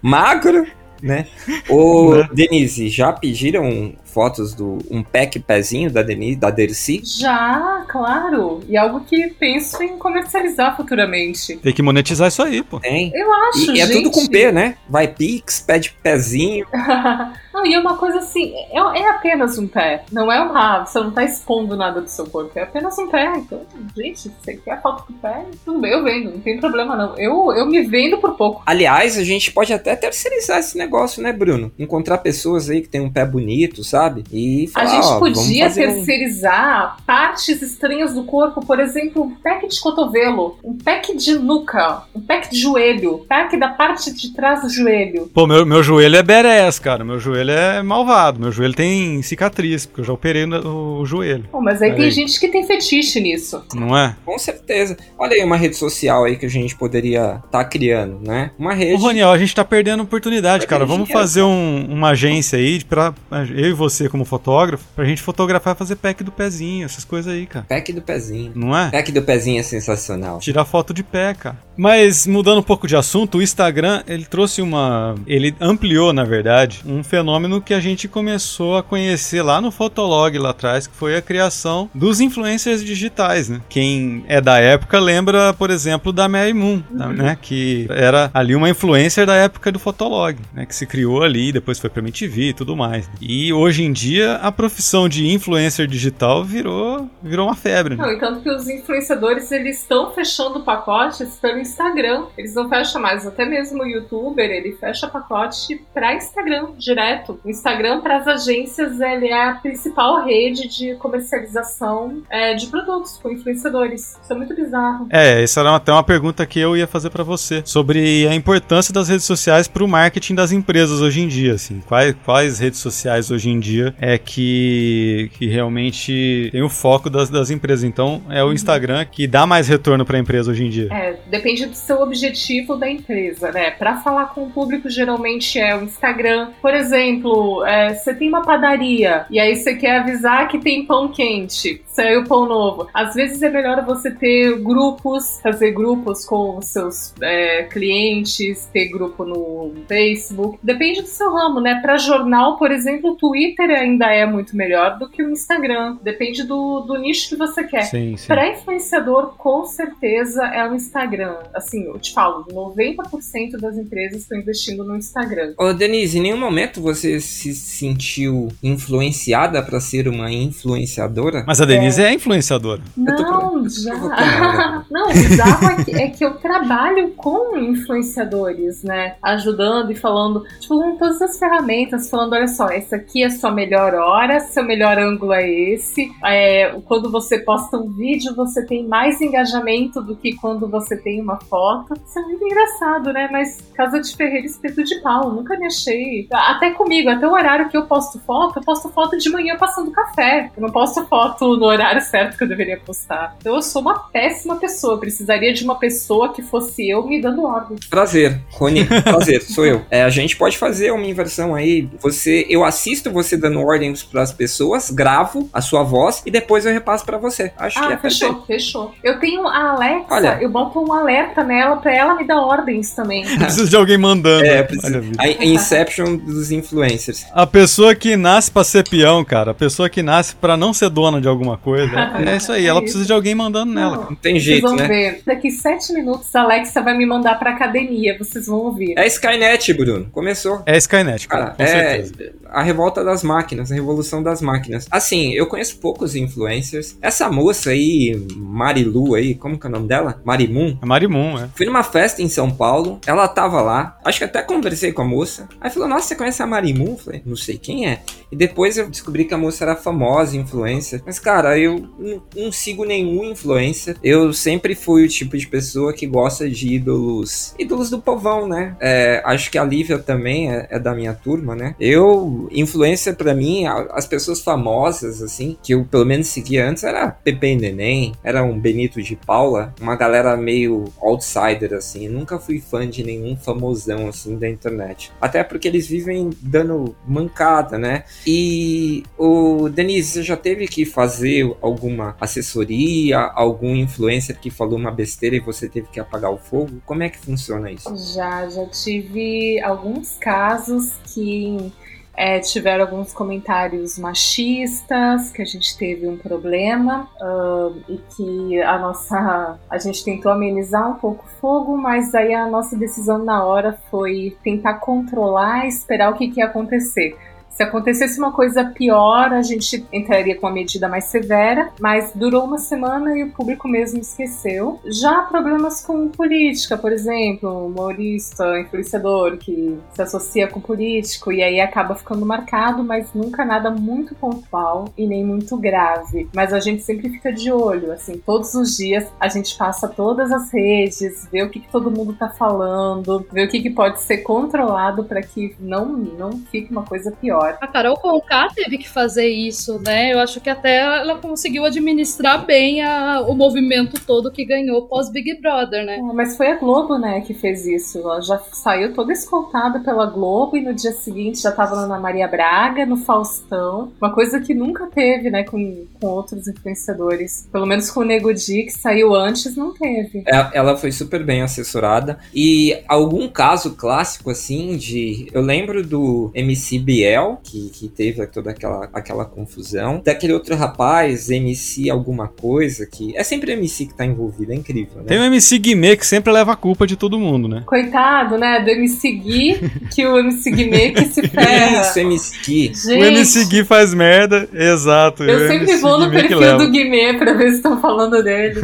magro, né? Ô, Né? Denise, já pediram fotos do um pack pezinho da Denise, da Dercy? Já, claro. E algo que penso em comercializar futuramente. Tem que monetizar isso aí, pô. Tem. Eu acho, E, e é gente. tudo com P, né? Vai Pix, pede pezinho. [laughs] não, e é uma coisa assim, é, é apenas um pé. Não é uma. Você não tá expondo nada do seu corpo, é apenas um pé. Então, gente, você quer foto do pé, tudo bem, eu vendo, não tem problema não. Eu, eu me vendo por pouco. Aliás, a gente pode até terceirizar esse negócio, né, Bruno? Encontrar pessoas aí que tem um pé bonito, sabe? E A falar, gente ó, vamos podia fazer um- terceirizar partes estranhas do corpo, por exemplo, um pack de cotovelo, um pack de nuca, um pack de joelho, pack da parte de trás do joelho. Pô, meu, meu joelho é badass, cara. Meu joelho é malvado. Meu joelho tem cicatriz, porque eu já operei no- o joelho. Bom, mas aí tem aí. gente que tem fetiche nisso. Não é? Com certeza. Olha aí uma rede social aí que a gente poderia estar criando, né? Uma Ô, rede. Roniel, a gente tá perdendo oportunidade, cara. Vamos dinheiro, fazer um- uma agência aí, pra, eu e você como fotógrafo, pra gente fotografar e fazer pack do pezinho, essas coisas aí, cara. Pack do pezinho. Não é? Pack do pezinho é sensacional. Tirar foto de pé, cara. Mas mudando um pouco de assunto, o Instagram, ele trouxe uma. Ele ampliou, na verdade, um fenômeno que a gente começou a conhecer lá no Fotolog lá atrás, que foi a criação dos influencers digitais, né? Quem é da época lembra, por exemplo, da Mary Moon, né? Que era ali uma influencer da época do Fotolog, né? Que se criou ali, depois foi pra MTV e tudo mais. E hoje em dia, a profissão de influencer digital virou, virou uma febre, né? Não, e tanto que os influenciadores eles estão fechando pacotes pelo Instagram. Eles não fecham mais, até mesmo o youtuber, ele fecha pacote para Instagram direto. O Instagram para as agências ele é a principal rede de comercialização é, de produtos com influenciadores. Isso é muito bizarro. É, essa era até uma pergunta que eu ia fazer pra você sobre a importância das redes sociais pro marketing das empresas hoje em dia, assim. Quais, quais redes sociais hoje em dia é que, que realmente tem o foco das, das empresas? Então, é o Instagram que dá mais retorno pra empresa hoje em dia. É, depende do seu objetivo da empresa, né? Para falar com o público, geralmente é o Instagram. Por exemplo, é, você tem uma padaria e aí você quer avisar que tem pão quente, saiu pão novo. Às vezes é melhor você ter grupos, fazer grupos com os seus é, clientes, ter grupo no Facebook. Depende do seu ramo, né? Para jornal, por exemplo, o Twitter ainda é muito melhor do que o Instagram. Depende do, do nicho que você quer. Sim, sim. Para influenciador, com certeza é o Instagram. Assim, eu te falo, 90% das empresas estão investindo no Instagram. Ô, Denise, em nenhum momento você se sentiu influenciada pra ser uma influenciadora? Mas a Denise é, influenciadora. Não, já. [laughs] Não, o bizarro é que, é que eu trabalho com influenciadores, né? Ajudando e falando, tipo, com todas as ferramentas, falando: olha só, essa aqui é a sua melhor hora, seu melhor ângulo é esse. É, quando você posta um vídeo, você tem mais engajamento do que quando você tem uma foto. Isso é muito engraçado, né? Mas Casa de Ferreira espeto de pau, nunca me achei. Até comigo, até o horário que eu posto foto, eu posto foto de manhã passando café. Eu não posto foto no horário certo que eu deveria postar. Então eu sou uma péssima pessoa. Eu precisaria de uma pessoa que fosse eu me dando ordens. Prazer, Rony, prazer, sou eu. É, a gente pode fazer uma inversão aí. Você, eu assisto você dando ordens pras pessoas, gravo a sua voz e depois eu repasso pra você. Acho que Ah, é fechou, perfeito. fechou. Eu tenho a Alexa, Olha. eu boto um alerta nela pra ela me dar ordens também. Precisa de alguém mandando. É, Olha precisa, a Inception dos influencers. A pessoa que nasce pra ser peão, cara. A pessoa que nasce pra não ser dona de alguma coisa. [laughs] É isso aí. Ela precisa de alguém mandando nela. Não, Não tem Vocês jeito, vão né? ver. Daqui sete minutos a Alexa vai me mandar pra academia. Vocês vão ouvir. É Skynet, Bruno. Começou. É Skynet, cara. Cara, com é certeza. a revolta das máquinas, a revolução das máquinas. Assim, eu conheço poucos influencers. Essa moça aí, Marilu aí, como que é o nome dela? Marimun. É Marimun, é. Fui numa festa em São Paulo, ela tava lá, acho que até conversei com a moça. Aí falou, nossa, você conhece a Marimun? Falei, não sei quem é. E depois eu descobri que a moça era famosa, influencer. Mas, cara, eu não, não sigo nenhum influencer. Eu sempre fui o tipo de pessoa que gosta de ídolos. Ídolos do povão, né? É, acho que a Lívia também é, é da minha turma, né? Eu, influencer pra mim, as pessoas famosas, assim, que eu pelo menos seguia antes, era Pepe e Neném, era um Benito de Paula, uma galera meio outsider, assim. Nunca fui fã de nenhum famosão, assim, da internet. Até porque eles vivem dando mancada, né? E o Denise, você já teve que fazer alguma assessoria, algum influencer que falou uma besteira e você teve que apagar o fogo? Como é que funciona isso? Já, já tive alguns casos que é, tiveram alguns comentários machistas, que a gente teve um problema ah, e que a nossa. A gente tentou amenizar um pouco o fogo, mas aí a nossa decisão na hora foi tentar controlar esperar o que, que ia acontecer. Se acontecesse uma coisa pior, a gente entraria com uma medida mais severa, mas durou uma semana e o público mesmo esqueceu. Já problemas com política, por exemplo, humorista, influenciador que se associa com político e aí acaba ficando marcado, mas nunca nada muito pontual e nem muito grave. Mas a gente sempre fica de olho, assim, todos os dias a gente passa todas as redes, vê o que, que todo mundo tá falando, vê o que, que pode ser controlado para que não, não fique uma coisa pior. A Carol Conká teve que fazer isso, né? Eu acho que até ela conseguiu administrar bem a, o movimento todo que ganhou pós Big Brother, né? É, mas foi a Globo, né, que fez isso. Ela já saiu toda escoltada pela Globo e no dia seguinte já tava lá na Maria Braga, no Faustão. Uma coisa que nunca teve, né, com, com outros influenciadores. Pelo menos com o Nego Di, que saiu antes, não teve. É, Ela foi super bem assessorada. E algum caso clássico, assim, de. Eu lembro do MC Biel, que, que teve toda aquela, aquela confusão. Daquele outro rapaz, MC alguma coisa, que. É sempre MC que tá envolvido, é incrível, né? Tem o MC Guimê que sempre leva a culpa de todo mundo, né? Coitado, né, do MC Gui, [laughs] que o MC Guimê que se ferra. [laughs] Isso, MC Gui. Gente, O MC Gui faz merda, exato. eu sempre vou no Guimê perfil do Guimê pra ver se estão falando dele.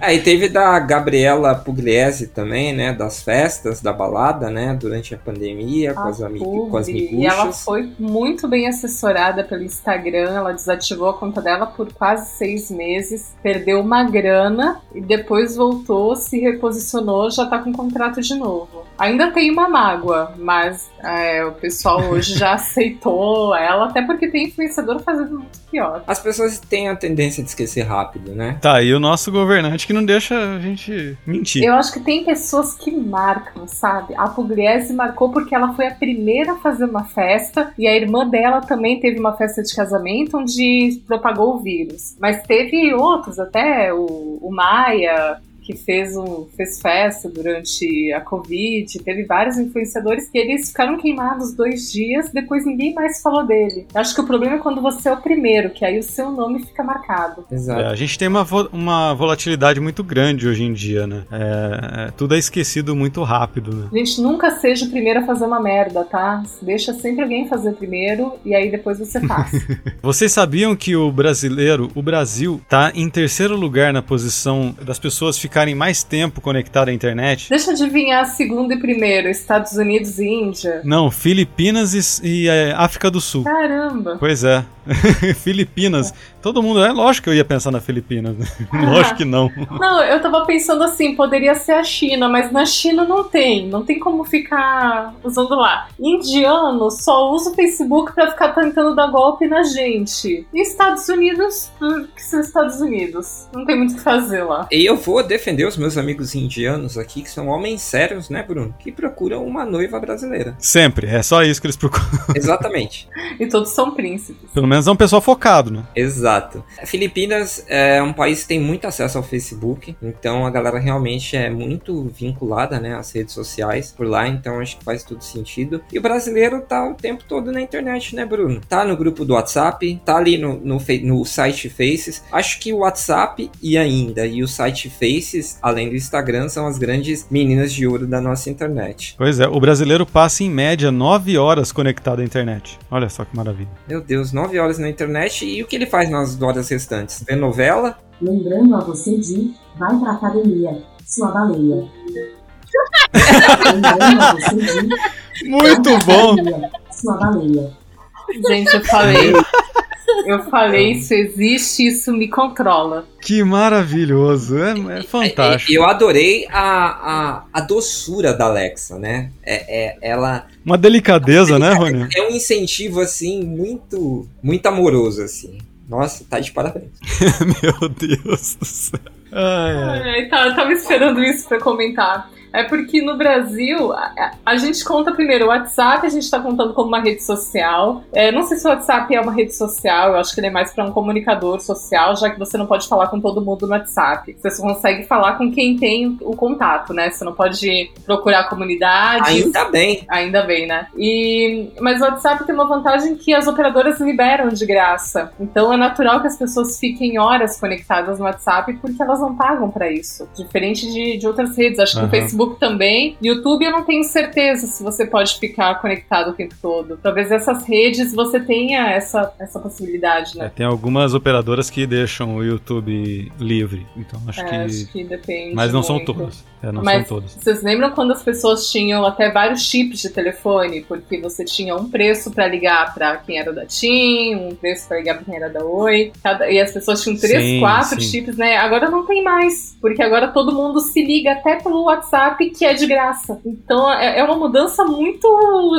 Aí [laughs] teve da Gabriela Pugliese também, né? Das festas, da balada, né? Durante a pandemia, com, as, amig com as Publi. E ela miguxas. Foi muito bem assessorada pelo Instagram. Ela desativou a conta dela por quase seis meses, perdeu uma grana e depois voltou, se reposicionou, já tá com contrato de novo. Ainda tem uma mágoa, mas é, o pessoal hoje já [laughs] aceitou ela, até porque tem influenciador fazendo muito pior. As pessoas têm a tendência de esquecer rápido, né? Tá, e o nosso governante que não deixa a gente mentir. Eu acho que tem pessoas que marcam, sabe? A Pugliese marcou porque ela foi a primeira a fazer uma festa e a irmã dela também teve uma festa de casamento onde propagou o vírus. Mas teve outros, até o, o Maia, que fez, um, fez festa durante a Covid, teve vários influenciadores que eles ficaram queimados dois dias, depois ninguém mais falou dele. Eu acho que o problema é quando você é o primeiro, que aí o seu nome fica marcado. Exato. É, a gente tem uma, vo- uma volatilidade muito grande hoje em dia, né? É, é, tudo é esquecido muito rápido, né? Gente, nunca seja o primeiro a fazer uma merda, tá? Deixa sempre alguém fazer primeiro e aí depois você faz. [laughs] Vocês sabiam que o brasileiro, o Brasil, tá em terceiro lugar na posição das pessoas ficarem mais tempo conectadas à internet? Deixa eu adivinhar segundo e primeiro, Estados Unidos e Índia. Não, Filipinas e, e, é, África do Sul. Caramba! Pois é. [laughs] Filipinas. Todo mundo. É lógico que eu ia pensar na Filipinas. né? [laughs] lógico que não. [laughs] Não, eu tava pensando assim, poderia ser a China, mas na China não tem. Não tem como ficar usando lá. Indiano só usa o Facebook pra ficar tentando dar golpe na gente. E Estados Unidos, hum, que são Estados Unidos. Não tem muito o que fazer lá. E eu vou defender os meus amigos indianos aqui, que são homens sérios, né, Bruno? Que procuram uma noiva brasileira. Sempre. É só isso que eles procuram. [laughs] Exatamente. E todos são príncipes. Pelo menos é um pessoal focado, né? Exato. Filipinas é um país que tem muito acesso ao Facebook, então a galera realmente é muito vinculada, né, às redes sociais por lá, então acho que faz todo sentido. E o brasileiro tá o tempo todo na internet, né, Bruno? Tá no grupo do WhatsApp, tá ali no, no, no site Faces. Acho que o WhatsApp e ainda e o site Faces, além do Instagram, são as grandes meninas de ouro da nossa internet. Pois é, o brasileiro passa em média 9 horas conectado à internet. Olha só que maravilha. Meu Deus, nove horas na internet e o que ele faz nas horas restantes? Vê novela? Lembrando a você de vai pra academia, sua baleia. Lembrando a você de Muito vai pra bom! academia, sua baleia. Gente, eu falei. Eu falei, isso existe, isso me controla. Que maravilhoso. É, é fantástico. Eu adorei a, a, a doçura da Alexa, né? É, é- ela Uma delicadeza, né, Rony? é um incentivo, assim, muito, muito amoroso, assim. Nossa, tá de parabéns. [laughs] Meu Deus do céu. Ai, ai. Ai, tá, eu tava esperando isso pra comentar. É porque no Brasil, a, a- gente conta primeiro o WhatsApp, a gente tá contando como uma rede social. É, não sei se o WhatsApp é uma rede social, eu acho que ele é mais pra um comunicador social, já que você não pode falar com todo mundo no WhatsApp. Você só consegue falar com quem tem o contato, né? Você não pode procurar comunidades. Ainda bem. Ainda bem, né? E, mas o WhatsApp tem uma vantagem que as operadoras liberam de graça. Então é natural que as pessoas fiquem horas conectadas no WhatsApp porque elas não pagam pra isso. Diferente de, de outras redes. Acho que Aham. o Facebook Facebook também. YouTube eu não tenho certeza se você pode ficar conectado o tempo todo. Talvez essas redes você tenha essa, essa possibilidade, É, né? tem algumas operadoras que deixam o YouTube livre. Então acho É, que. acho que depende. Mas não são muito. todas. É, não Mas são todas. vocês lembram quando as pessoas tinham até vários chips de telefone? Porque você tinha um preço pra ligar pra quem era da TIM, um preço pra ligar pra quem era da Oi. cada- e as pessoas tinham três, Sim, quatro sim. chips, né? Agora não tem mais. Porque agora todo mundo se liga até pelo WhatsApp, que é de graça. Então é é uma mudança muito.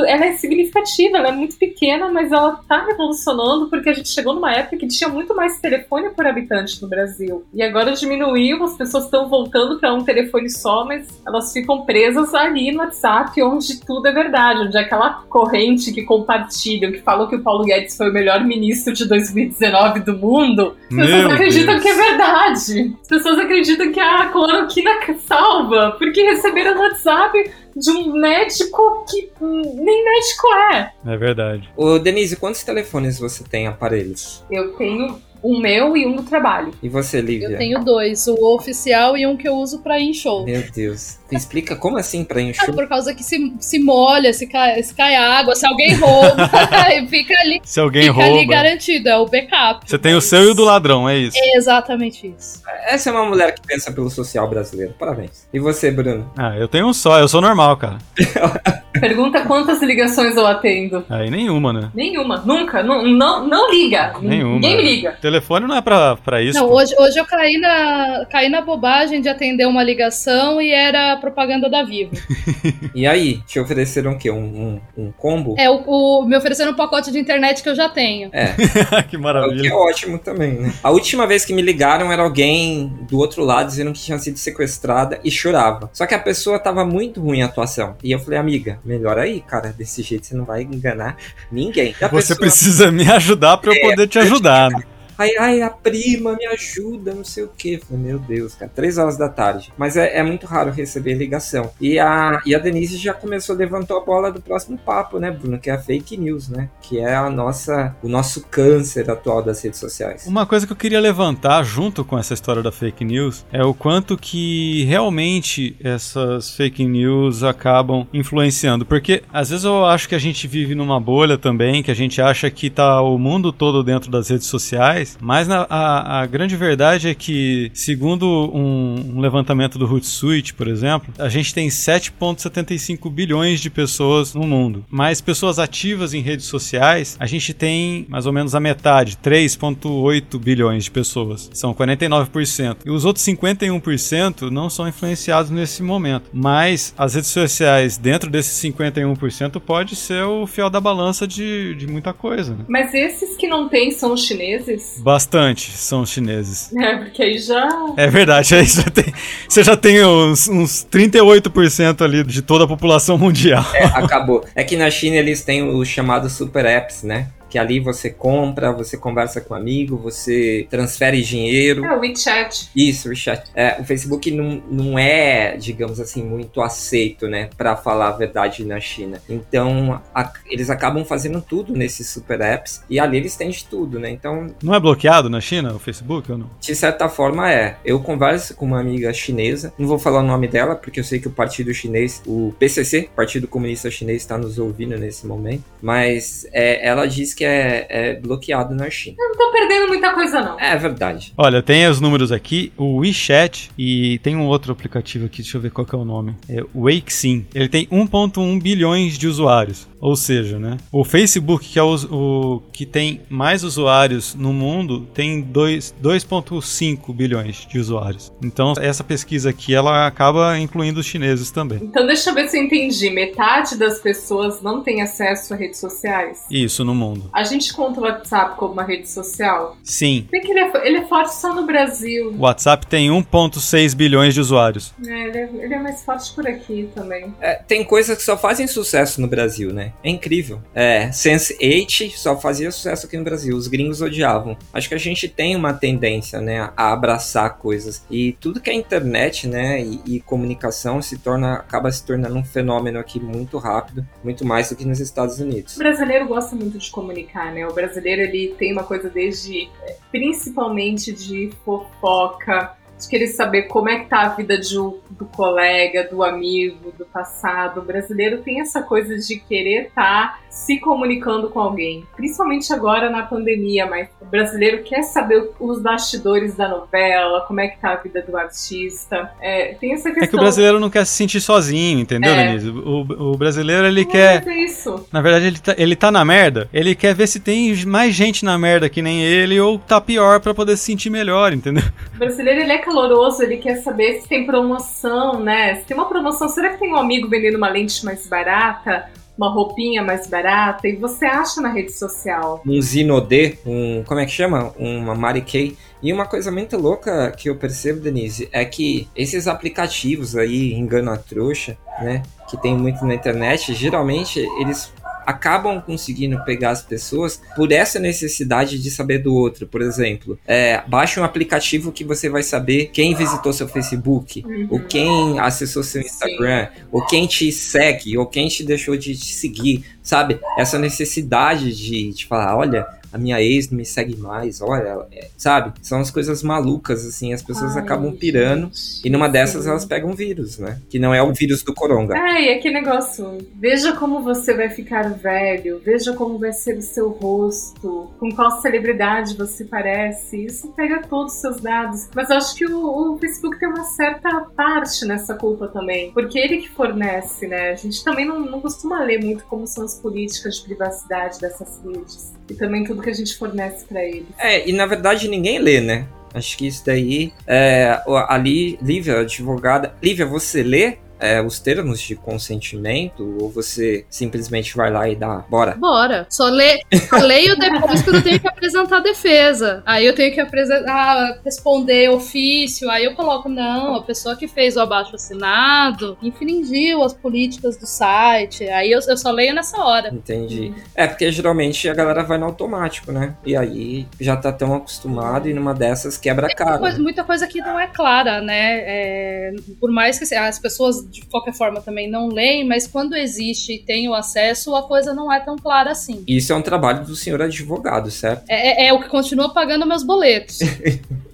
Ela é significativa, ela é muito pequena, mas ela tá revolucionando porque a gente chegou numa época que tinha muito mais telefone por habitante no Brasil. E agora diminuiu, as pessoas estão voltando para um telefone só, mas elas ficam presas ali no WhatsApp, onde tudo é verdade, onde é aquela corrente que compartilham, que falou que o Paulo Guedes foi o melhor ministro de 2019 do mundo. As pessoas Meu acreditam Deus. que é verdade. As pessoas acreditam que a cloroquina salva, porque receberam no WhatsApp de um médico que nem médico é. É verdade. Ô, Denise, quantos telefones você tem aparelhos? Eu tenho um meu e um do trabalho. E você, Lívia? Eu tenho dois, o oficial e um que eu uso pra ir em show. Meu Deus. Explica como assim pra É enxugar? por causa que se, se molha, se cai, se cai água, se alguém rouba, [laughs] fica ali, Se alguém fica ali rouba. garantido, é o backup. Você tem o seu e o do ladrão, é isso. É exatamente isso. Essa é uma mulher que pensa pelo social brasileiro. Parabéns. E você, Bruno? Ah, eu tenho um só, eu sou normal, cara. [laughs] Pergunta quantas ligações eu atendo. Aí nenhuma, né? Nenhuma, nunca, não, não, não liga. Nenhuma. Ninguém me liga. Telefone não é pra, pra isso. Não, pô. hoje, hoje eu caí na, caí na bobagem de atender uma ligação e era propaganda da Vivo. [laughs] E aí, te ofereceram o quê? Um, um, um combo? É, o, o- me ofereceram um pacote de internet que eu já tenho. É, [laughs] que o que maravilha. é ótimo também, né? A última vez que me ligaram era alguém do outro lado dizendo que tinha sido sequestrada e chorava. Só que a pessoa tava muito ruim a atuação. E eu falei, amiga, melhor aí, cara. Desse jeito você não vai enganar ninguém. A Você pessoa, precisa me ajudar pra eu poder te ajudar. né? Ai, ai, a prima me ajuda, não sei o que. Falei, meu Deus, cara, três horas da tarde. Mas é, é muito raro receber ligação. E a, e a Denise já começou, levantou a bola do próximo papo, né, Bruno? Que é a fake news, né? Que é a nossa, o nosso câncer atual das redes sociais. Uma coisa que eu queria levantar junto com essa história da fake news é o quanto que realmente essas fake news acabam influenciando. Porque às vezes eu acho que a gente vive numa bolha também, que a gente acha que tá o mundo todo dentro das redes sociais, mas na- a, a grande verdade é que, segundo um, um levantamento do Hootsuite, por exemplo, a gente tem 7,75 bilhões de pessoas no mundo. Mas pessoas ativas em redes sociais, a gente tem mais ou menos a metade, 3,8 bilhões de pessoas. São 49%. E os outros 51% não são influenciados nesse momento. Mas as redes sociais, dentro desses 51%, pode ser o fiel da balança de, de muita coisa. Né? Mas esses que não tem são os chineses? Bastante são os chineses. [laughs] É, porque aí já. É verdade, aí você, tem, você já tem uns, uns 38% ali de toda a população mundial. É, acabou. É que na China eles têm os chamados super apps, né? Que ali você compra, você conversa com um amigo, você transfere dinheiro. É o WeChat. Isso, WeChat. É, o Facebook não, não é, digamos assim, muito aceito, né, Pra falar a verdade na China. Então, a- eles acabam fazendo tudo nesses super apps e ali eles têm de tudo, né? Então, Não é bloqueado na China o Facebook ou não? de certa forma é. Eu converso com uma amiga chinesa, não vou falar o nome dela porque eu sei que o partido chinês, o PCC, Partido Comunista Chinês, está nos ouvindo nesse momento, mas é, ela diz que é, é bloqueado na China. Não tô perdendo muita coisa, não. É verdade. Olha, tem os números aqui, o WeChat e tem um outro aplicativo aqui, deixa eu ver qual que é o nome. É o Waxin. Ele tem 1.1 bilhões de usuários. Ou seja, né? O Facebook, que é o, o que tem mais usuários no mundo, tem dois- 2.5 bilhões de usuários. Então, essa pesquisa aqui, ela acaba incluindo os chineses também. Então deixa eu ver se eu entendi. Metade das pessoas não tem acesso a redes sociais. Isso no mundo. A gente conta o WhatsApp como uma rede social? Sim. Por que ele é, ele é forte só no Brasil? O WhatsApp tem 1.6 bilhões de usuários. É, ele, é, ele é mais forte por aqui também. É, tem coisas que só fazem sucesso no Brasil, né? É incrível. É, Sense8 só fazia sucesso aqui no Brasil. Os gringos odiavam. Acho que a gente tem uma tendência, né, a abraçar coisas. E tudo que é internet, né, e, e comunicação se torna, acaba se tornando um fenômeno aqui muito rápido, muito mais do que nos Estados Unidos. O brasileiro gosta muito de comunicar, né? O brasileiro ele tem uma coisa desde, é, principalmente de fofoca, de querer saber como é que tá a vida de, do colega, do amigo, do passado. O brasileiro tem essa coisa de querer estar tá se comunicando com alguém, principalmente agora na pandemia, mas o brasileiro quer saber os bastidores da novela, como é que tá a vida do artista. É, tem essa questão. É que o brasileiro não quer se sentir sozinho, entendeu, é. Denise? O, o brasileiro, ele quer. É isso. Na verdade, ele tá, ele tá na merda, ele quer ver se tem mais gente na merda que nem ele ou tá pior para poder se sentir melhor, entendeu? O brasileiro, ele é caloroso, ele quer saber se tem promoção, né? Se tem uma promoção, será que tem um amigo vendendo uma lente mais barata? uma roupinha mais barata e você acha na rede social. Um Zinodê, um. Como é que chama? Uma Mary. E uma coisa muito louca que eu percebo, Denise, é que esses aplicativos aí, engana trouxa, né? Que tem muito na internet, geralmente eles acabam conseguindo pegar as pessoas por essa necessidade de saber do outro. Por exemplo, é, baixe um aplicativo que você vai saber quem visitou seu Facebook, uhum. ou quem acessou seu Instagram, Sim. ou quem te segue, ou quem te deixou de te seguir, sabe? Essa necessidade de, de falar, olha, a minha ex não me segue mais, olha, é, sabe? São as coisas malucas, assim, as pessoas Ai, acabam pirando gente, e numa dessas sim. elas pegam um vírus, né? Que não é o vírus do coronga. É, e é que negócio, veja como você vai ficar velho, veja como vai ser o seu rosto, com qual celebridade você parece, isso pega todos os seus dados. Mas eu acho que o, o Facebook tem uma certa parte nessa culpa também, porque ele que fornece, né? A gente também não, não costuma ler muito como são as políticas de privacidade dessas redes. E também tudo que a gente fornece para eles. É, e na verdade ninguém lê, né? Acho que isso daí. É, ali, Lívia, advogada. Lívia, você lê é, os termos de consentimento ou você simplesmente vai lá e dá, bora? Bora. Só, lê, só leio depois quando eu tenho que apresentar a defesa. Aí eu tenho que apresentar, responder ofício, aí eu coloco, não, a pessoa que fez o abaixo assinado infringiu as políticas do site. Aí eu, eu só leio nessa hora. Entendi. É, porque geralmente a galera vai no automático, né? E aí já tá tão acostumado e numa dessas quebra a cara. Muita coisa, muita coisa que não é clara, né? É, por mais que as pessoas de qualquer forma também não leem, mas quando existe e tem o acesso, a coisa não é tão clara assim. Isso é um trabalho do senhor advogado, certo? É, é, é o que continua pagando meus boletos. [laughs]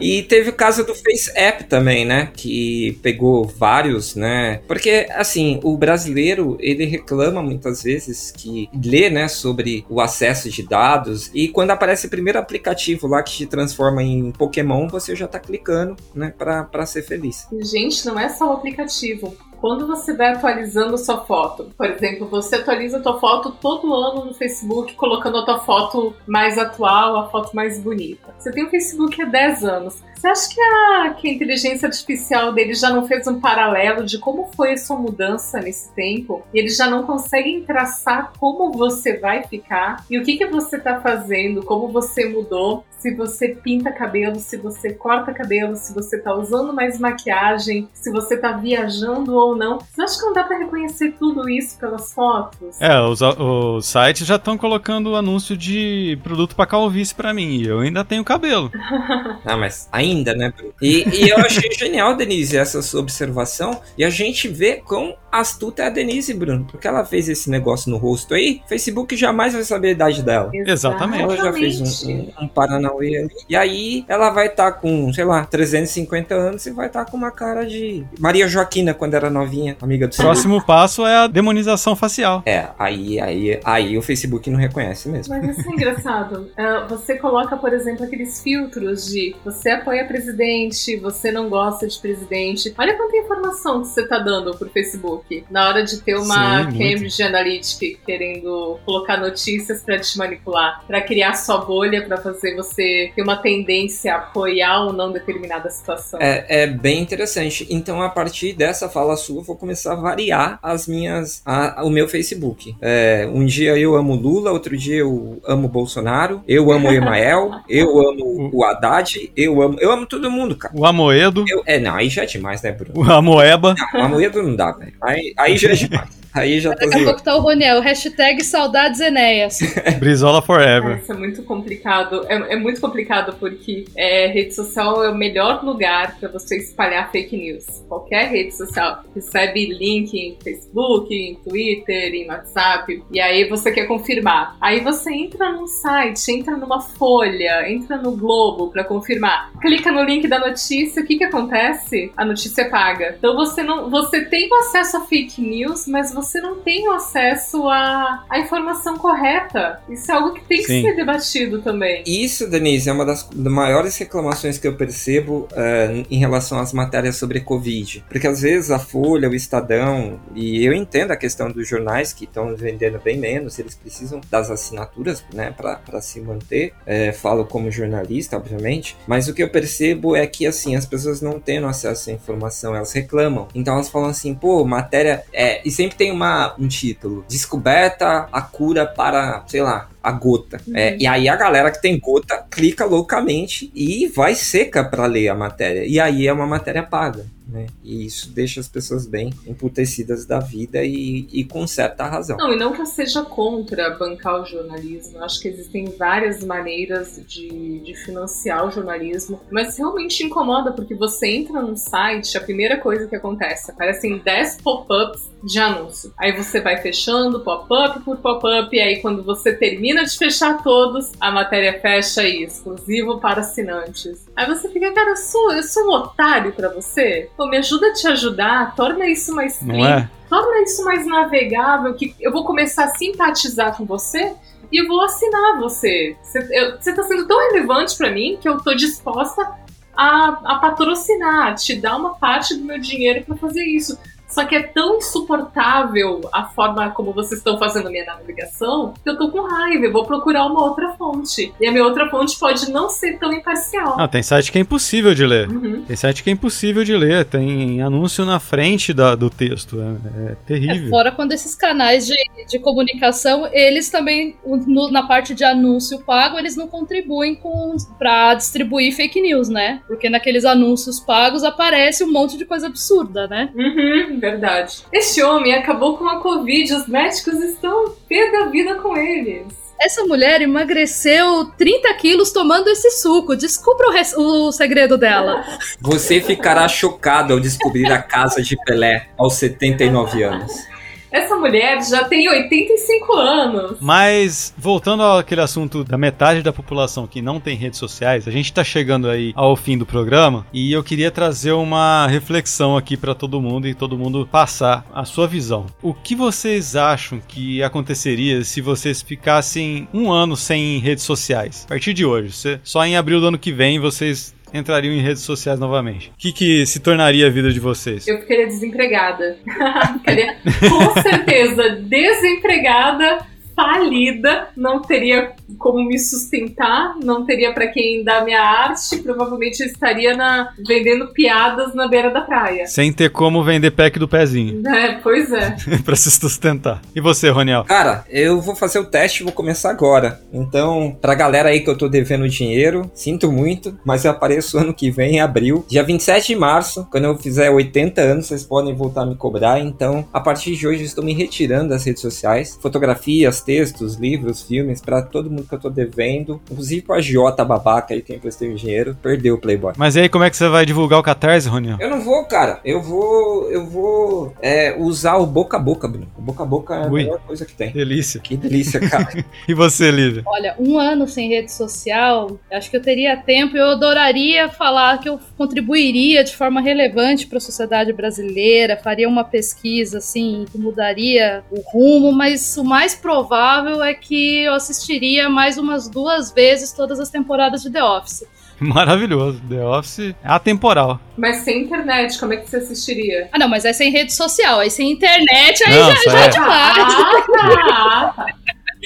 e teve o caso do Face App também, né? Que pegou vários, né? Porque, assim, o brasileiro, ele reclama muitas vezes que lê, né, sobre o acesso de dados e quando aparece o primeiro aplicativo lá que te transforma em Pokémon, você já tá clicando, né, pra, pra ser feliz. Gente, não é só o aplicativo quando você vai atualizando sua foto, por exemplo, você atualiza a foto todo ano no Facebook, colocando a tua foto mais atual, a foto mais bonita. Você tem o Facebook há 10 anos. Você acha que a, que a inteligência artificial dele já não fez um paralelo de como foi a sua mudança nesse tempo? E eles já não conseguem traçar como você vai ficar e o que, que você está fazendo, como você mudou, se você pinta cabelo, se você corta cabelo, se você está usando mais maquiagem, se você está viajando ou não. Você acha que não dá para reconhecer tudo isso pelas fotos? É, os, os sites já estão colocando anúncio de produto para calvície para mim e eu ainda tenho cabelo. [laughs] ah, mas ainda ainda, né? E, e eu achei genial, Denise, essa sua observação. E a gente vê quão astuta é a Denise, Bruno. Porque ela fez esse negócio no rosto aí, Facebook jamais vai saber a idade dela. Exatamente. Ela já fez um, um, um Paranauê ali. E aí ela vai estar tá com, sei lá, 350 anos e vai estar tá com uma cara de Maria Joaquina quando era novinha, amiga do Próximo passo é a demonização facial. É, aí, aí, aí o Facebook não reconhece mesmo. Mas isso é engraçado. Você coloca, por exemplo, aqueles filtros de você apoia presidente, você não gosta de presidente. Olha quanta informação que você tá dando pro Facebook. Na hora de ter uma Sim, Cambridge. Analytica querendo colocar notícias para te manipular, para criar sua bolha, para fazer você ter uma tendência a apoiar ou não determinada situação. É, é bem interessante. Então, a partir dessa fala sua, eu vou começar a variar as minhas, a, o meu Facebook. É, um dia eu amo Lula, outro dia eu amo Bolsonaro, eu amo Emael, [laughs] eu amo o Haddad, eu amo, eu amo todo mundo, cara. O Amoedo. Eu, é, não, aí já é demais, né, Bruno? O Amoeba. Não, o Amoedo não dá, velho. Aí, aí já é demais. Aí já Daqui a pouco tá o Roniel, hashtag saudades Enéas. [laughs] Brizola Forever. Isso é muito complicado. É, é muito complicado porque é, rede social é o melhor lugar para você espalhar fake news. Qualquer rede social recebe link em Facebook, em Twitter, em WhatsApp, e aí você quer confirmar. Aí você entra num site, entra numa folha, entra no Globo para confirmar. Clica no link da notícia, o que que acontece? A notícia é paga. Então você não, você tem o acesso a fake news, mas você não tem o acesso à, à informação correta. Isso é algo que tem que Sim. ser debatido também. Isso, Denise, é uma das maiores reclamações que eu percebo eh, em relação às matérias sobre Covid. Porque às vezes a Folha, o Estadão, e eu entendo a questão dos jornais que estão vendendo bem menos, eles precisam das assinaturas né, para se manter. Eh, falo como jornalista, obviamente. Mas o que eu percebo é que assim, as pessoas não tendo acesso à informação, elas reclamam. Então elas falam assim, pô, matéria. É, e sempre tem uma, um título: Descoberta a cura para, sei lá, a gota. É, e aí a galera que tem gota clica loucamente e vai seca para ler a matéria. E aí é uma matéria paga. Né? E isso deixa as pessoas bem emputecidas da vida e, e com certa razão. Não, e não que eu seja contra bancar o jornalismo. Eu acho que existem várias maneiras de, de financiar o jornalismo, mas realmente incomoda porque você entra num site, a primeira coisa que acontece, aparecem 10 pop-ups de anúncio. Aí você vai fechando pop-up por pop-up, e aí quando você termina de fechar todos, a matéria fecha aí, exclusivo para assinantes. Aí você fica, cara, eu sou, eu sou um otário pra você? Pô, me ajuda a te ajudar, torna isso mais Não é? torna isso mais navegável, que eu vou começar a simpatizar com você e vou assinar você. Você, eu- você tá sendo tão relevante pra mim que eu tô disposta a, a patrocinar, a te dar uma parte do meu dinheiro pra fazer isso. Só que é tão insuportável a forma como vocês estão fazendo a minha navegação que eu tô com raiva. Eu vou procurar uma outra fonte. E a minha outra fonte pode não ser tão imparcial. Ah, tem site que é impossível de ler. Uhum. Tem site que é impossível de ler. Tem anúncio na frente da- do texto. É, é terrível. Fora quando esses canais de, de comunicação, eles também, no- na parte de anúncio pago, eles não contribuem com para distribuir fake news, né? Porque naqueles anúncios pagos aparece um monte de coisa absurda, né? Uhum, verdade. Este homem acabou com a Covid, os médicos estão pé da vida com eles. Essa mulher emagreceu 30 quilos tomando esse suco. Descubra o, o segredo dela. Você ficará chocado ao descobrir a casa de Pelé aos 79 anos. Essa mulher já tem 85 anos. Mas, voltando àquele assunto da metade da população que não tem redes sociais, a gente tá chegando aí ao fim do programa e eu queria trazer uma reflexão aqui pra todo mundo e todo mundo passar a sua visão. O que vocês acham que aconteceria se vocês ficassem um ano sem redes sociais? A partir de hoje, só em abril do ano que vem vocês entrariam em redes sociais novamente. O que, que se tornaria a vida de vocês? Eu ficaria desempregada. [laughs] ficaria com certeza desempregada, falida, não teria como me sustentar, não teria pra quem dar minha arte, provavelmente eu estaria na, vendendo piadas na beira da praia. Sem ter como vender pack do pezinho [laughs] É, pois é. [laughs] pra se sustentar. E você, Roniel? Cara, eu vou fazer o teste e vou começar agora. Então, pra galera aí que eu tô devendo dinheiro, sinto muito, mas eu apareço ano que vem, em abril. Dia 27 de março, quando eu fizer 80 anos, vocês podem voltar a me cobrar. Então, a partir de hoje, eu estou me retirando das redes sociais. Fotografias, textos, livros, filmes, pra todo mundo que eu tô devendo. Inclusive pro agiota babaca aí que eu emprestei o dinheiro, perdeu o Playboy. Mas e aí, como é que você vai divulgar o Catarse, Roniel? Eu não vou, cara. Eu vou. Eu vou é, usar o boca a boca, Bruno. O boca a boca é a Ui. melhor coisa que tem. Delícia. Que delícia, cara. [laughs] E você, Lívia? Olha, um ano sem rede social, acho que eu teria tempo. Eu adoraria falar que eu contribuiria de forma relevante para a sociedade brasileira, faria uma pesquisa assim que mudaria o rumo, mas o mais provável é que eu assistiria mais umas duas vezes todas as temporadas de The Office. [laughs] Maravilhoso. The Office é atemporal. Mas sem internet, como é que você assistiria? Ah, não, mas é sem rede social, aí sem internet, aí Não, já, já é. é demais. Ah, tá.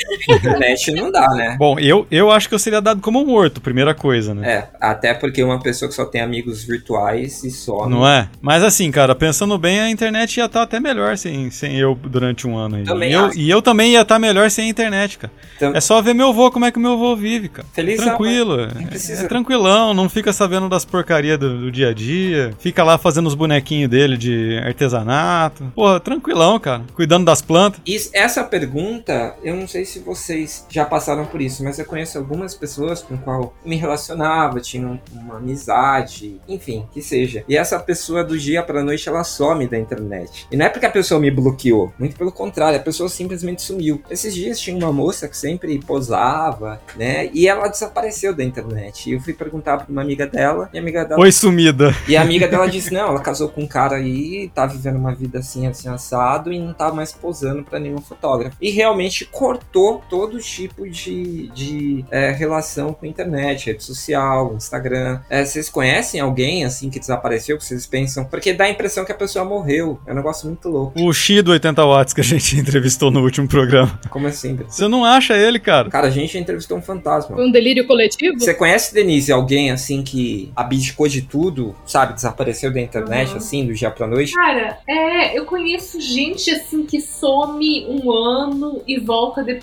[laughs] internet não dá, né? Bom, eu, eu acho que eu seria dado como morto, primeira coisa, né? É, até porque uma pessoa que só tem amigos virtuais e só. Não é? Mas assim, cara, pensando bem, a internet ia estar até melhor sem, sem eu durante um ano aí. Também e, eu, e eu também ia estar melhor sem a internet, cara. Tam- É só ver meu avô, como é que meu avô vive, cara. Feliz Tranquilo. não É, precisa- é tranquilão, não fica sabendo das porcarias do, do dia a dia. Fica lá fazendo os bonequinhos dele de artesanato. Porra, tranquilão, cara. Cuidando das plantas. Isso- essa pergunta, eu não sei se vocês já passaram por isso, mas eu conheço algumas pessoas com qual me relacionava, tinha um- uma amizade, enfim, que seja. E essa pessoa do dia pra noite ela some da internet. E não é porque a pessoa me bloqueou, muito pelo contrário, a pessoa simplesmente sumiu. Esses dias tinha uma moça que sempre posava, né? E ela desapareceu da internet. E eu fui perguntar pra uma amiga dela, e a amiga dela Foi sumida. e a amiga dela [laughs] disse: não, ela casou com um cara aí, tá vivendo uma vida assim, assim, assado, e não tá mais posando pra nenhum fotógrafo. E realmente cortou todo tipo de, de é, relação com a internet, rede social, Instagram. É, vocês conhecem alguém assim que desapareceu, que vocês pensam? Porque dá a impressão que a pessoa morreu. É um negócio muito louco. O Xi do 80 watts que a gente [laughs] entrevistou no último programa. Como assim? Bruno? Você não acha ele, cara? Cara, a gente entrevistou um fantasma. Foi um delírio coletivo? Você conhece, Denise, alguém assim que abdicou de tudo, sabe? Desapareceu da internet, Uhum. assim, do dia pra noite? Cara, é, eu conheço gente assim que some um ano e volta depois.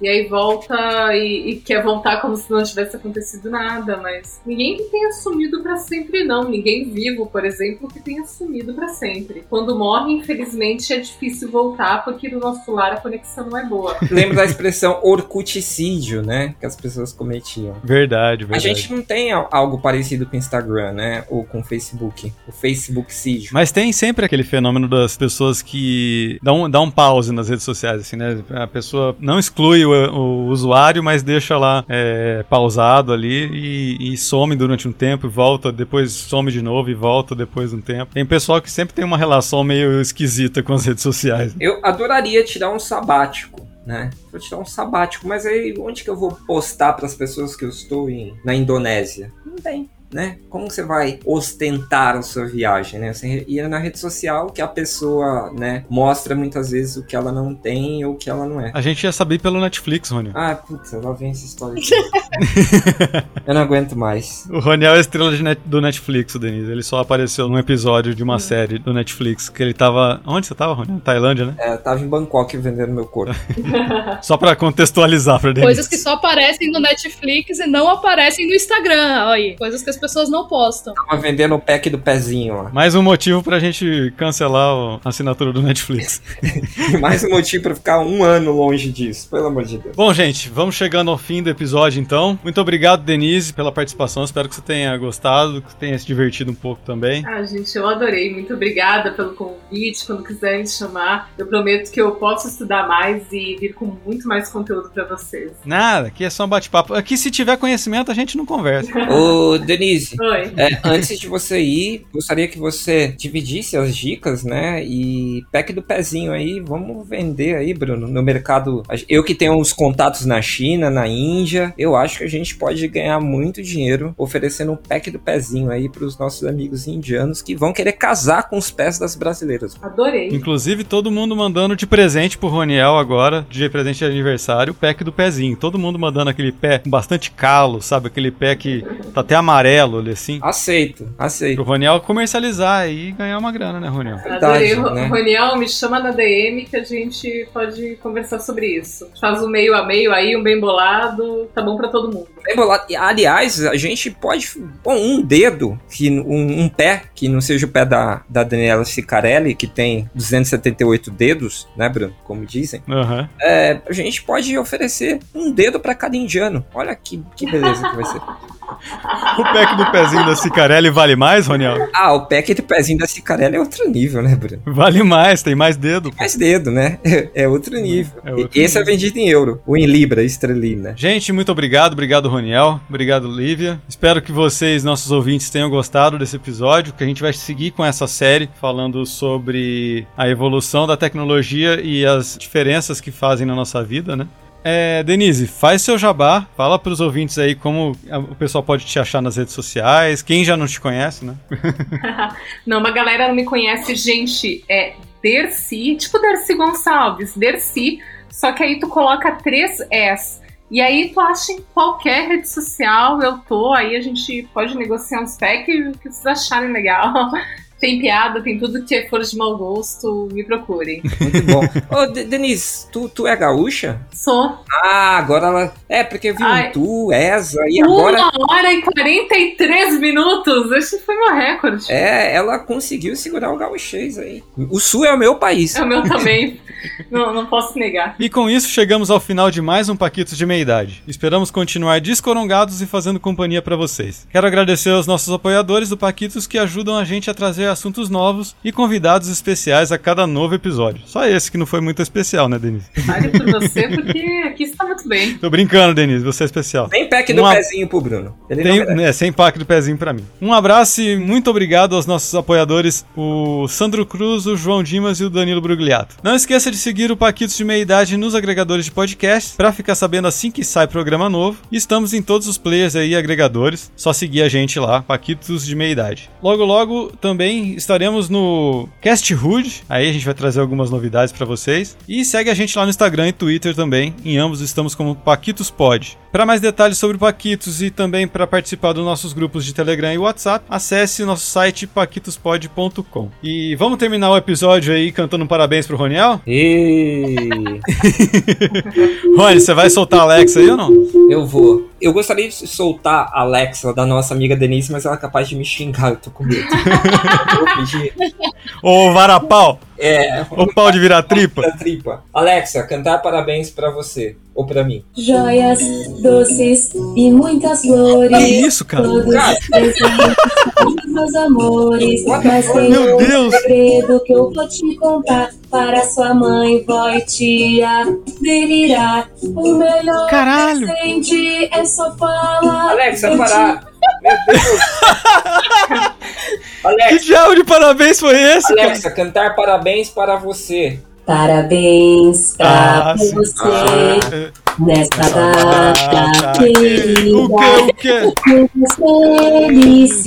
E aí volta e, e quer voltar como se não tivesse acontecido nada, mas ninguém que tenha sumido pra sempre, não. Ninguém vivo, por exemplo, que tenha sumido pra sempre. Quando morre, infelizmente, é difícil voltar, porque no nosso lar a conexão não é boa. [laughs] Lembro da expressão orcuticídio, né? Que as pessoas cometiam. Verdade, A verdade. gente não tem al- algo parecido com o Instagram, né? Ou com o Facebook. O Facebookcídio. Mas tem sempre aquele fenômeno das pessoas que dão, dão um pause nas redes sociais, assim, né? A pessoa não exclui o, o usuário, mas deixa lá é, pausado ali e, e some durante um tempo e volta, depois some de novo e volta depois de um tempo. Tem pessoal que sempre tem uma relação meio esquisita com as redes sociais. Eu adoraria tirar um sabático. Né? Vou tirar um sabático, mas aí onde que eu vou postar para as pessoas que eu estou em, na Indonésia? Não tem. Né? Como você vai ostentar a sua viagem, né? Você ir na rede social que a pessoa, né, mostra muitas vezes o que ela não tem ou o que ela não é. A gente ia saber pelo Netflix, Rony. Ah, putz, lá vem essa história. aqui. [laughs] eu não aguento mais. O Roniel é a estrela de net- do Netflix, o Denise. Ele só apareceu num episódio de uma série do Netflix que ele tava. Onde você tava, Roniel? Tailândia, né? É, eu tava em Bangkok vendendo meu corpo. [laughs] Só pra contextualizar pra Denise. Coisas que só aparecem no Netflix e não aparecem no Instagram. Olha aí. Coisas que as pessoas não postam. Tava vendendo o pack do pezinho lá. Mais um motivo pra gente cancelar a assinatura do Netflix. [laughs] Mais um motivo pra ficar um ano longe disso, pelo amor de Deus. Bom, gente, vamos chegando ao fim do episódio então. Muito obrigado, Denise, pela participação. Espero que você tenha gostado, que tenha se divertido um pouco também. Ah, gente, eu adorei. Muito obrigada pelo convite. Quando quiserem me chamar, eu prometo que eu posso estudar mais e vir com muito mais conteúdo pra vocês. Nada, aqui é só um bate-papo. Aqui, se tiver conhecimento, a gente não conversa. Ô, Denise, Oi. é, antes de você ir, gostaria que você dividisse as dicas, né? E pack do pezinho aí, vamos vender aí, Bruno, no mercado. Eu que tenho uns contatos na China, na Índia, eu acho que a gente pode ganhar muito dinheiro oferecendo um pack do pezinho aí pros nossos amigos indianos que vão querer casar com os pés das brasileiras. Adorei. Inclusive, todo mundo mandando de presente pro Roniel agora, de presente de aniversário, o pack do pezinho. Todo mundo mandando aquele pé com bastante calo, sabe? Aquele pé que tá até amarelo ali assim. Aceito, aceito. Pro Roniel comercializar e ganhar uma grana, né, Roniel? Verdade, né? Roniel, me chama na DM que a gente pode conversar sobre isso. Faz um meio a meio aí, um bem bolado. Tá bom pra todo mundo. Aliás, a gente pode. Bom, um dedo, que, um, um pé, que não seja o pé da, da Daniela Sicarelli, que tem 278 dedos, né, Bruno? Como dizem. Aham. É, a gente pode oferecer um dedo pra cada indiano. Olha que, que beleza que vai ser. [laughs] O pack do pezinho da Cicarelli vale mais, Roniel? Ah, o pack do pezinho da Sicarelli é outro nível, né, Bruno? Vale mais, tem mais dedo. pô. Mais dedo, né? É outro nível. É outro Esse é nível. vendido em euro, ou em libra esterlina. Gente, muito obrigado. Obrigado, Roniel. Obrigado, Lívia. Espero que vocês, nossos ouvintes, tenham gostado desse episódio, que a gente vai seguir com essa série falando sobre a evolução da tecnologia e as diferenças que fazem na nossa vida, né? É, Denise, faz seu jabá, fala pros ouvintes aí como o pessoal pode te achar nas redes sociais, quem já não te conhece, né? [laughs] [laughs] Não, uma galera não me conhece, gente. É Dercy, tipo Dercy Gonçalves. Dercy Só que aí tu coloca três S. E aí tu acha em qualquer rede social, eu tô, aí a gente pode negociar uns packs que vocês acharem legal. Tem piada, tem tudo que for de mau gosto, me procurem. Muito bom. [laughs] Ô, De- Denise, tu, tu é gaúcha? Sou Ah, agora ela. É, porque eu vi Ai. um tu, Eza, e agora. uma hora e 43 minutos! Esse foi meu recorde. É, ela conseguiu segurar o gauchês aí. O sul é o meu país. É o meu também. [laughs] não, não posso negar. E com isso chegamos ao final de mais um Paquitos de Meia Idade. Esperamos continuar descorongados e fazendo companhia pra vocês. Quero agradecer aos nossos apoiadores do Paquitos que ajudam a gente a trazer assuntos novos e convidados especiais a cada novo episódio. Só esse que não foi muito especial, né, Denise? [laughs] Fale por você, porque aqui está muito bem. Tô brincando, Denise, você é especial. Tem pack do Uma- pezinho pro Bruno. Ele Tem, é, sem pack do pezinho pra mim. Um abraço e muito obrigado aos nossos apoiadores, o Sandro Cruz, o João Dimas e o Danilo Brugliato. Não esqueça de seguir o Paquitos de Meia Idade nos agregadores de podcast pra ficar sabendo assim que sai programa novo. E Estamos em todos os players aí, agregadores. Só seguir a gente lá, Paquitos de Meia Idade. Logo, logo também estaremos no Cast Hood. Aí a gente vai trazer algumas novidades pra vocês. E segue a gente lá no Instagram e Twitter também. Em ambos estamos como Paquitos Pod. Para mais detalhes sobre o Paquitos e também para participar dos nossos grupos de Telegram e WhatsApp, acesse nosso site paquitospod.com. E vamos terminar o episódio aí cantando um parabéns pro Roniel? E... [laughs] Rony, você vai soltar a Alexa aí ou não? Eu vou. Eu gostaria de soltar a Alexa da nossa amiga Denise, mas ela é capaz de me xingar, eu tô com medo. Ô varapau! É, Ô pau de virar tripa! tripa. Alexa, cantar parabéns pra você. Ou pra mim. Joias, doces e muitas Que flores. isso, cara? Todos Cara. os meus amores. Mas tem Meu um Deus! segredo que eu vou te contar. Para sua mãe, vó e tia delirar. O melhor Caralho! presente é só falar. Alexa, parar. Meu Deus. Que Alexa, diabo de parabéns foi esse, cara? Alexa, cantar parabéns para você. Parabéns pra Ah, sim. você É, nesta ah, data tá. querida. O que, o que? Muitas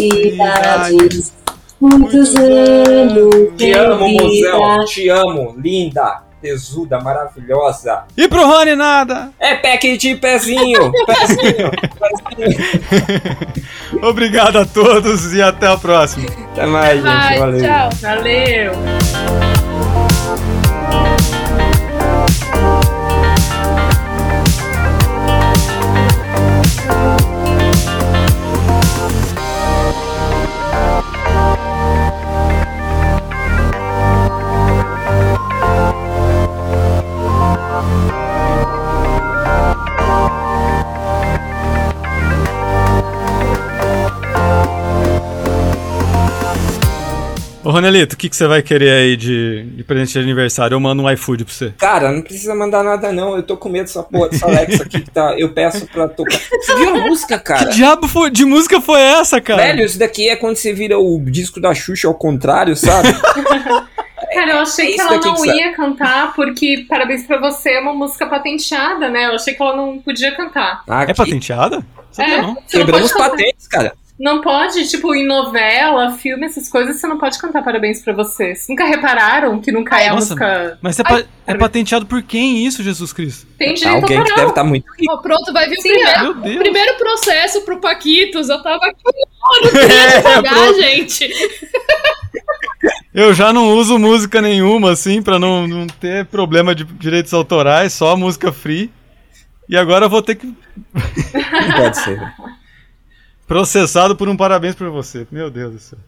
felicidades, muitos anos Te amo, mozão. Te amo. Linda, tesuda, maravilhosa. E pro Rony nada! É pack de pezinho. [laughs] Pezinho. pezinho. Obrigado a todos e até a próxima. Até mais, gente. Vai, Valeu. tchau. Valeu! Ô Ronelito, o que, que você vai querer aí de, de presente de aniversário? Eu mando um iFood pra você. Cara, não precisa mandar nada não. Eu tô com medo dessa porra dessa Alexa aqui que tá. Eu peço pra tocar. Você viu a música, cara? Que diabo foi- de música foi essa, cara? Velho, isso daqui é quando você vira o disco da Xuxa ao contrário, sabe? [laughs] Cara, eu achei É que ela não que ia cantar, porque Parabéns pra você é uma música patenteada, né? Eu achei que ela não podia cantar. Aqui, É patenteada? Sabia É, não. você Quebramos patentes, cara. Não pode, tipo, em novela, filme, essas coisas, você não pode cantar Parabéns pra você. Vocês nunca repararam que nunca é a Nossa, música. Mas é, Ai, pa- é patenteado por quem isso, Jesus Cristo? Tem direito Alguém que deve estar muito rico. Ó, pronto, vai vir o Sim, primeiro, Meu Deus. primeiro processo pro Paquitos. Eu tava aqui no [laughs] É, pagar, pronto. gente. Eu já não uso música nenhuma, assim, pra não, não ter problema de direitos autorais, só música free. E agora eu vou ter que. Não pode ser. [laughs] Processado por um parabéns pra você. Meu Deus do céu.